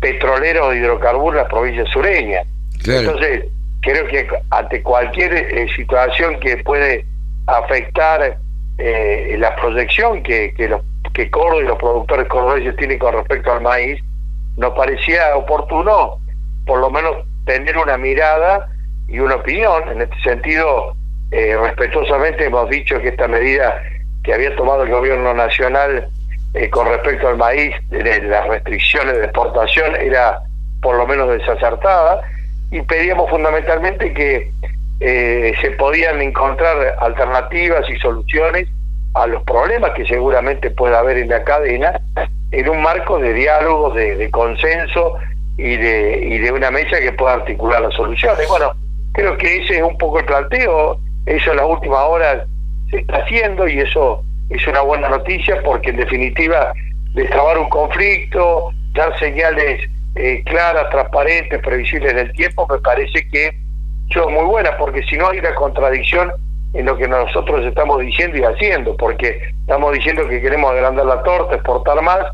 Speaker 8: petroleras o de hidrocarburos en las provincias sureñas. Entonces, creo que ante cualquier eh, situación que puede afectar eh, la proyección que, que, los, que Córdoba y los productores cordobeses tienen con respecto al maíz, nos parecía oportuno por lo menos tener una mirada y una opinión. En este sentido, eh, respetuosamente hemos dicho que esta medida que había tomado el gobierno nacional eh, con respecto al maíz, de, las restricciones de exportación, era por lo menos desacertada y pedíamos fundamentalmente que eh, se podían encontrar alternativas y soluciones a los problemas que seguramente pueda haber en la cadena en un marco de diálogo, de, consenso y de, y de una mesa que pueda articular las soluciones. Bueno, creo que ese es un poco el planteo, eso en las últimas horas se está haciendo y eso es una buena noticia porque en definitiva destrabar un conflicto, dar señales eh, claras, transparentes, previsibles del tiempo, me parece que muy buena, porque si no hay una contradicción en lo que nosotros estamos diciendo y haciendo, porque estamos diciendo que queremos agrandar la torta, exportar más,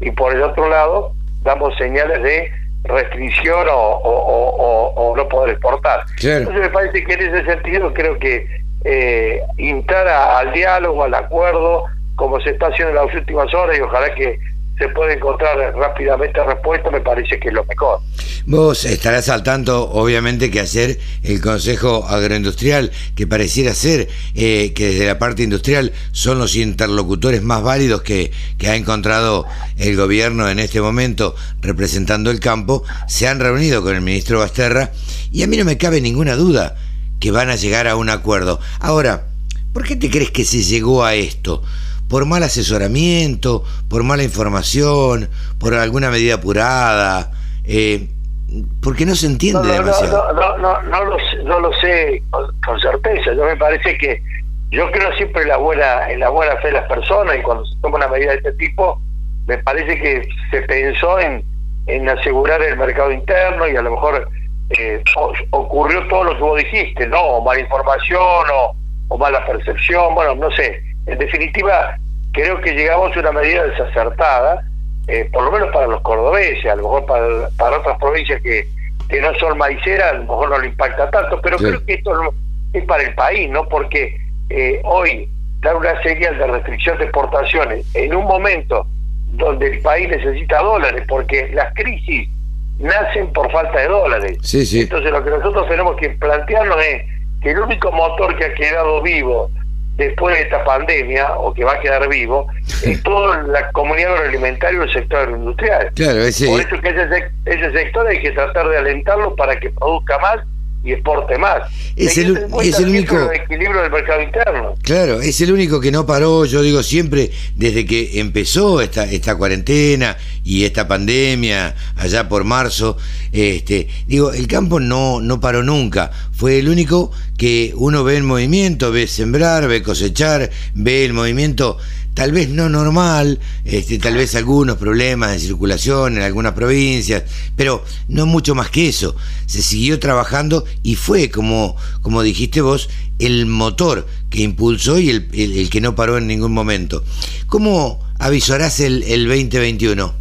Speaker 8: y por el otro lado damos señales de restricción o, no poder exportar. Entonces me parece que en ese sentido creo que eh, instar al diálogo, al acuerdo, como se está haciendo en las últimas horas, y ojalá que se puede encontrar rápidamente respuesta, me parece que es lo mejor.
Speaker 2: Vos estarás al tanto, obviamente, que hacer el Consejo Agroindustrial, que pareciera ser eh, que desde la parte industrial son los interlocutores más válidos que, que ha encontrado el gobierno en este momento representando el campo, se han reunido con el ministro Basterra y a mí no me cabe ninguna duda que van a llegar a un acuerdo. Ahora, ¿por qué te crees que se llegó a esto? Por mal asesoramiento, por mala información, por alguna medida apurada, eh, porque no se entiende
Speaker 8: no,
Speaker 2: demasiado.
Speaker 8: No, no, no, lo, no lo sé con, certeza. Yo me parece que yo creo siempre en la buena en la buena fe de las personas y cuando se toma una medida de este tipo, me parece que se pensó en, en asegurar el mercado interno y a lo mejor eh, ocurrió todo lo que vos dijiste, ¿no? O mala información o, o mala percepción, bueno, no sé en definitiva, creo que llegamos a una medida desacertada, eh, por lo menos para los cordobeses, a lo mejor para, otras provincias que, que no son maiceras, a lo mejor no le impacta tanto, pero creo que esto es para el país, ¿no? Porque eh, hoy dar una señal de restricción de exportaciones en un momento donde el país necesita dólares, porque las crisis nacen por falta de dólares. Entonces lo que nosotros tenemos que plantearnos es que el único motor que ha quedado vivo después de esta pandemia, o que va a quedar vivo, es toda la comunidad agroalimentaria y el sector agroindustrial.
Speaker 2: Claro, ese...
Speaker 8: Por eso que ese, ese sector hay que tratar de alentarlo para que produzca más y exporte más.
Speaker 2: Es el, es el único
Speaker 8: equilibrio del mercado interno.
Speaker 2: Claro, es el único que no paró, yo digo siempre, desde que empezó esta, esta cuarentena y esta pandemia allá por marzo, este, digo, el campo no, no paró nunca. Fue el único que uno ve en movimiento, ve sembrar, ve cosechar, ve el movimiento tal vez no normal, este, tal vez algunos problemas de circulación en algunas provincias, pero no mucho más que eso. Se siguió trabajando y fue, como, como dijiste vos, el motor que impulsó y el, el, que no paró en ningún momento. ¿Cómo avisarás el, el 2021?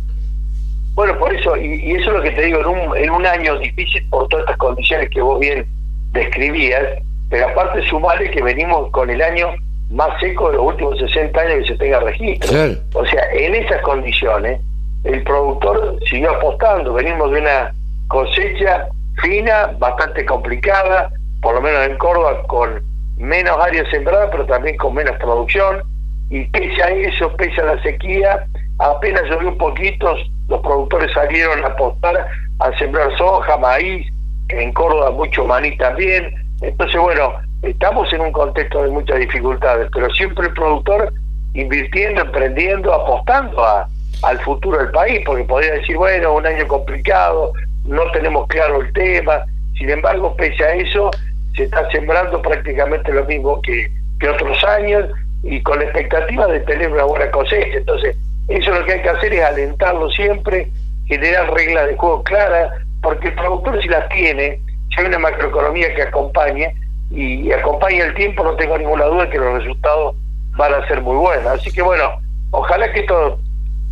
Speaker 8: Bueno, por eso, y, eso es lo que te digo, en un, en un año difícil por todas estas condiciones que vos bien describías, pero aparte sumarle que venimos con el año más seco de los últimos 60 años que se tenga registro. O sea, en esas condiciones, el productor siguió apostando. Venimos de una cosecha fina, bastante complicada, por lo menos en Córdoba, con menos áreas sembradas, pero también con menos producción. Y pese a eso, pese a la sequía, apenas llovió un poquito, los productores salieron a apostar a sembrar soja, maíz, en Córdoba mucho maní también. Entonces, bueno, estamos en un contexto de muchas dificultades, pero siempre el productor invirtiendo, emprendiendo, apostando a, al futuro del país, porque podría decir, bueno, un año complicado, no tenemos claro el tema, sin embargo, pese a eso, se está sembrando prácticamente lo mismo que, que otros años y con la expectativa de tener una buena cosecha. Entonces, eso lo que hay que hacer es alentarlo siempre, generar reglas de juego claras, porque el productor si las tiene, si hay una macroeconomía que acompañe, y acompaña el tiempo, no tengo ninguna duda que los resultados van a ser muy buenos. Así que bueno, ojalá que esto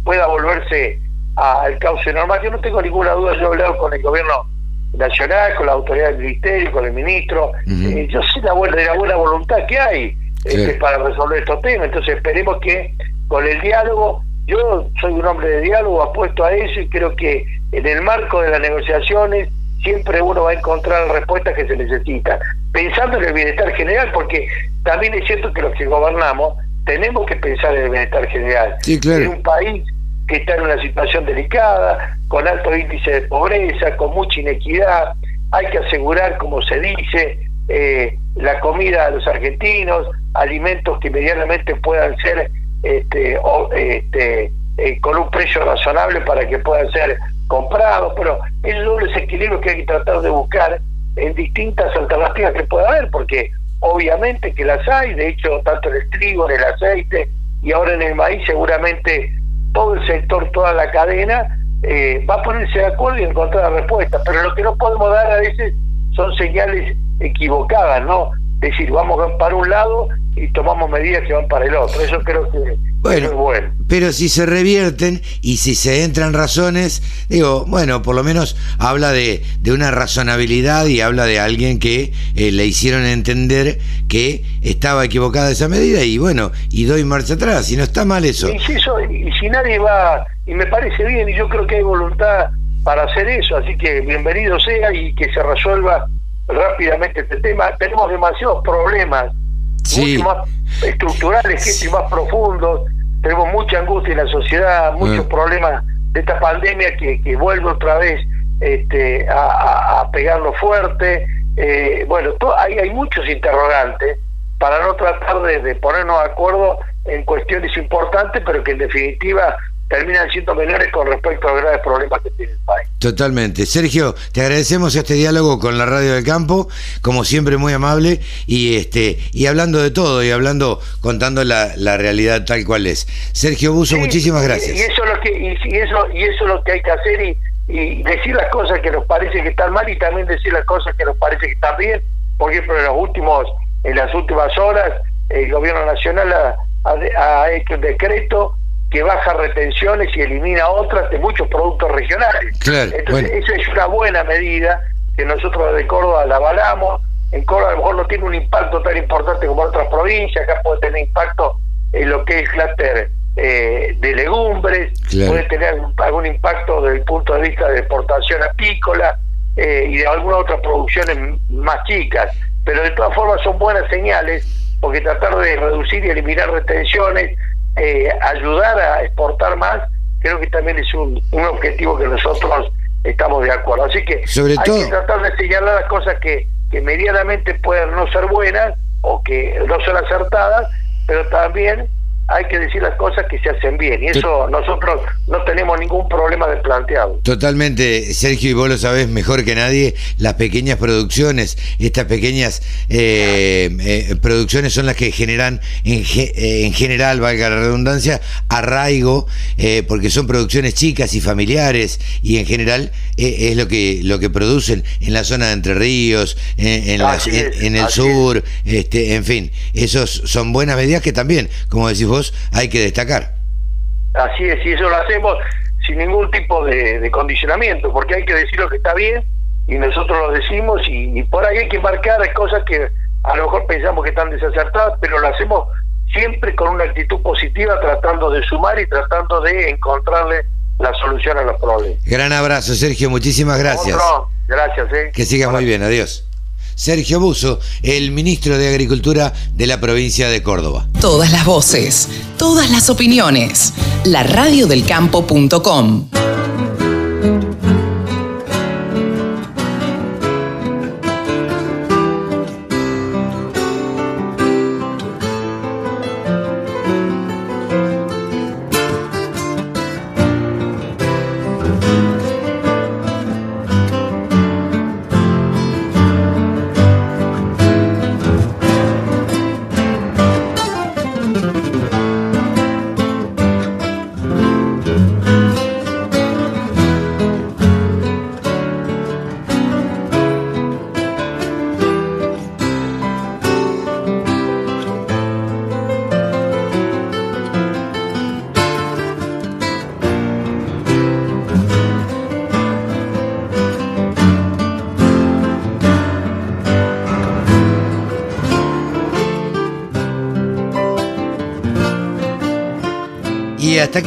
Speaker 8: pueda volverse al cauce normal. Yo no tengo ninguna duda, yo he hablado con el gobierno nacional, con la autoridad del ministerio, con el ministro, eh, yo sé la buena, de la buena voluntad que hay este, para resolver estos temas, entonces esperemos que con el diálogo, yo soy un hombre de diálogo, apuesto a eso y creo que en el marco de las negociaciones siempre uno va a encontrar respuestas que se necesitan, pensando en el bienestar general, porque también es cierto que los que gobernamos tenemos que pensar en el bienestar general.
Speaker 2: Sí, claro.
Speaker 8: En un país que está en una situación delicada, con alto índice de pobreza, con mucha inequidad, hay que asegurar, como se dice, eh, la comida a los argentinos, alimentos que medianamente puedan ser este, este, eh, con un precio razonable para que puedan ser comprados, pero esos son los equilibrios que hay que tratar de buscar en distintas alternativas que pueda haber, porque obviamente que las hay, de hecho, tanto en el trigo, en el aceite y ahora en el maíz, seguramente todo el sector, toda la cadena eh, va a ponerse de acuerdo y encontrar respuestas, pero lo que no podemos dar a veces son señales equivocadas, ¿no? Decir, vamos para un lado y tomamos medidas que van para el otro. Eso creo que
Speaker 2: bueno, es bueno. Pero si se revierten y si se entran razones, digo, bueno, por lo menos habla de, de una razonabilidad y habla de alguien que eh, le hicieron entender que estaba equivocada esa medida y bueno, y doy marcha atrás, y no está mal eso.
Speaker 8: Y si, eso, y si nadie va, y me parece bien, y yo creo que hay voluntad para hacer eso, así que bienvenido sea y que se resuelva rápidamente este tema. Tenemos demasiados problemas mucho más estructurales y más profundos. Tenemos mucha angustia en la sociedad, muchos ah. problemas de esta pandemia que, que vuelve otra vez este, a, pegarlo fuerte. Eh, bueno, hay, hay muchos interrogantes para no tratar de, de ponernos de acuerdo en cuestiones importantes, pero que en definitiva terminan siendo menores con respecto a los graves problemas que tiene el país.
Speaker 2: Totalmente. Sergio, te agradecemos este diálogo con la Radio del Campo, como siempre muy amable y este y hablando de todo y hablando contando la, la realidad tal cual es. Sergio Buso, muchísimas gracias.
Speaker 8: Y, eso es lo que y, eso y eso es lo que hay que hacer y, y decir las cosas que nos parece que están mal y también decir las cosas que nos parece que están bien. Por ejemplo, en los últimos en las últimas horas el gobierno nacional ha, ha hecho un decreto que baja retenciones y elimina otras de muchos productos regionales. Entonces, esa es una buena medida que nosotros de Córdoba la avalamos. En Córdoba a lo mejor no tiene un impacto tan importante como en otras provincias, acá puede tener impacto en lo que es clúster eh, de legumbres, puede tener algún impacto desde el punto de vista de exportación apícola eh, y de algunas otras producciones más chicas. Pero de todas formas son buenas señales porque tratar de reducir y eliminar retenciones eh, ayudar a exportar más, creo que también es un, un objetivo que nosotros estamos de acuerdo. Así que hay que tratar de señalar las cosas que, que medianamente puedan no ser buenas o que no son acertadas, pero también hay que decir las cosas que se hacen bien y eso nosotros no tenemos ningún problema de planteado.
Speaker 2: Totalmente, Sergio, y vos lo sabés mejor que nadie, las pequeñas producciones, estas pequeñas eh, eh, producciones son las que generan en, eh, en, general, valga la redundancia, arraigo, porque son producciones chicas y familiares y en general es lo que lo que producen en la zona de Entre Ríos, en, en, el sur, este, en fin, esos son buenas medidas que también, como decís vos, hay que destacar.
Speaker 8: Así es, y eso lo hacemos sin ningún tipo de, condicionamiento, porque hay que decir lo que está bien y nosotros lo decimos y, por ahí hay que marcar cosas que a lo mejor pensamos que están desacertadas, pero lo hacemos siempre con una actitud positiva, tratando de sumar y tratando de encontrarle la solución a los problemas.
Speaker 2: Gran abrazo, Sergio, muchísimas gracias.
Speaker 8: gracias. Eh.
Speaker 2: Que sigas muy bien, adiós. Sergio Buso, el ministro de Agricultura de la provincia de Córdoba.
Speaker 4: Todas las voces, todas las opiniones. La radiodelcampo.com.
Speaker 2: hasta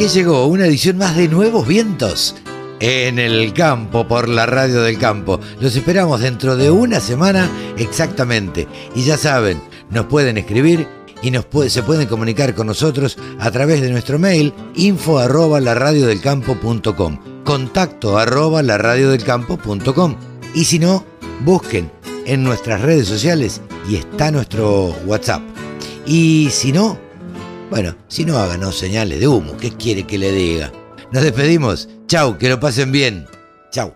Speaker 2: llegó una edición más de Nuevos Vientos en el campo por la radio del campo. Los esperamos dentro de una semana exactamente. Y ya saben, nos pueden escribir y nos se pueden comunicar con nosotros a través de nuestro mail info arroba la radio del contacto arroba la radio del y si no, busquen en nuestras redes sociales y está nuestro WhatsApp. Y si no, bueno, si no hagan señales de humo, ¿qué quiere que le diga? Nos despedimos. Chau, que lo pasen bien. Chau.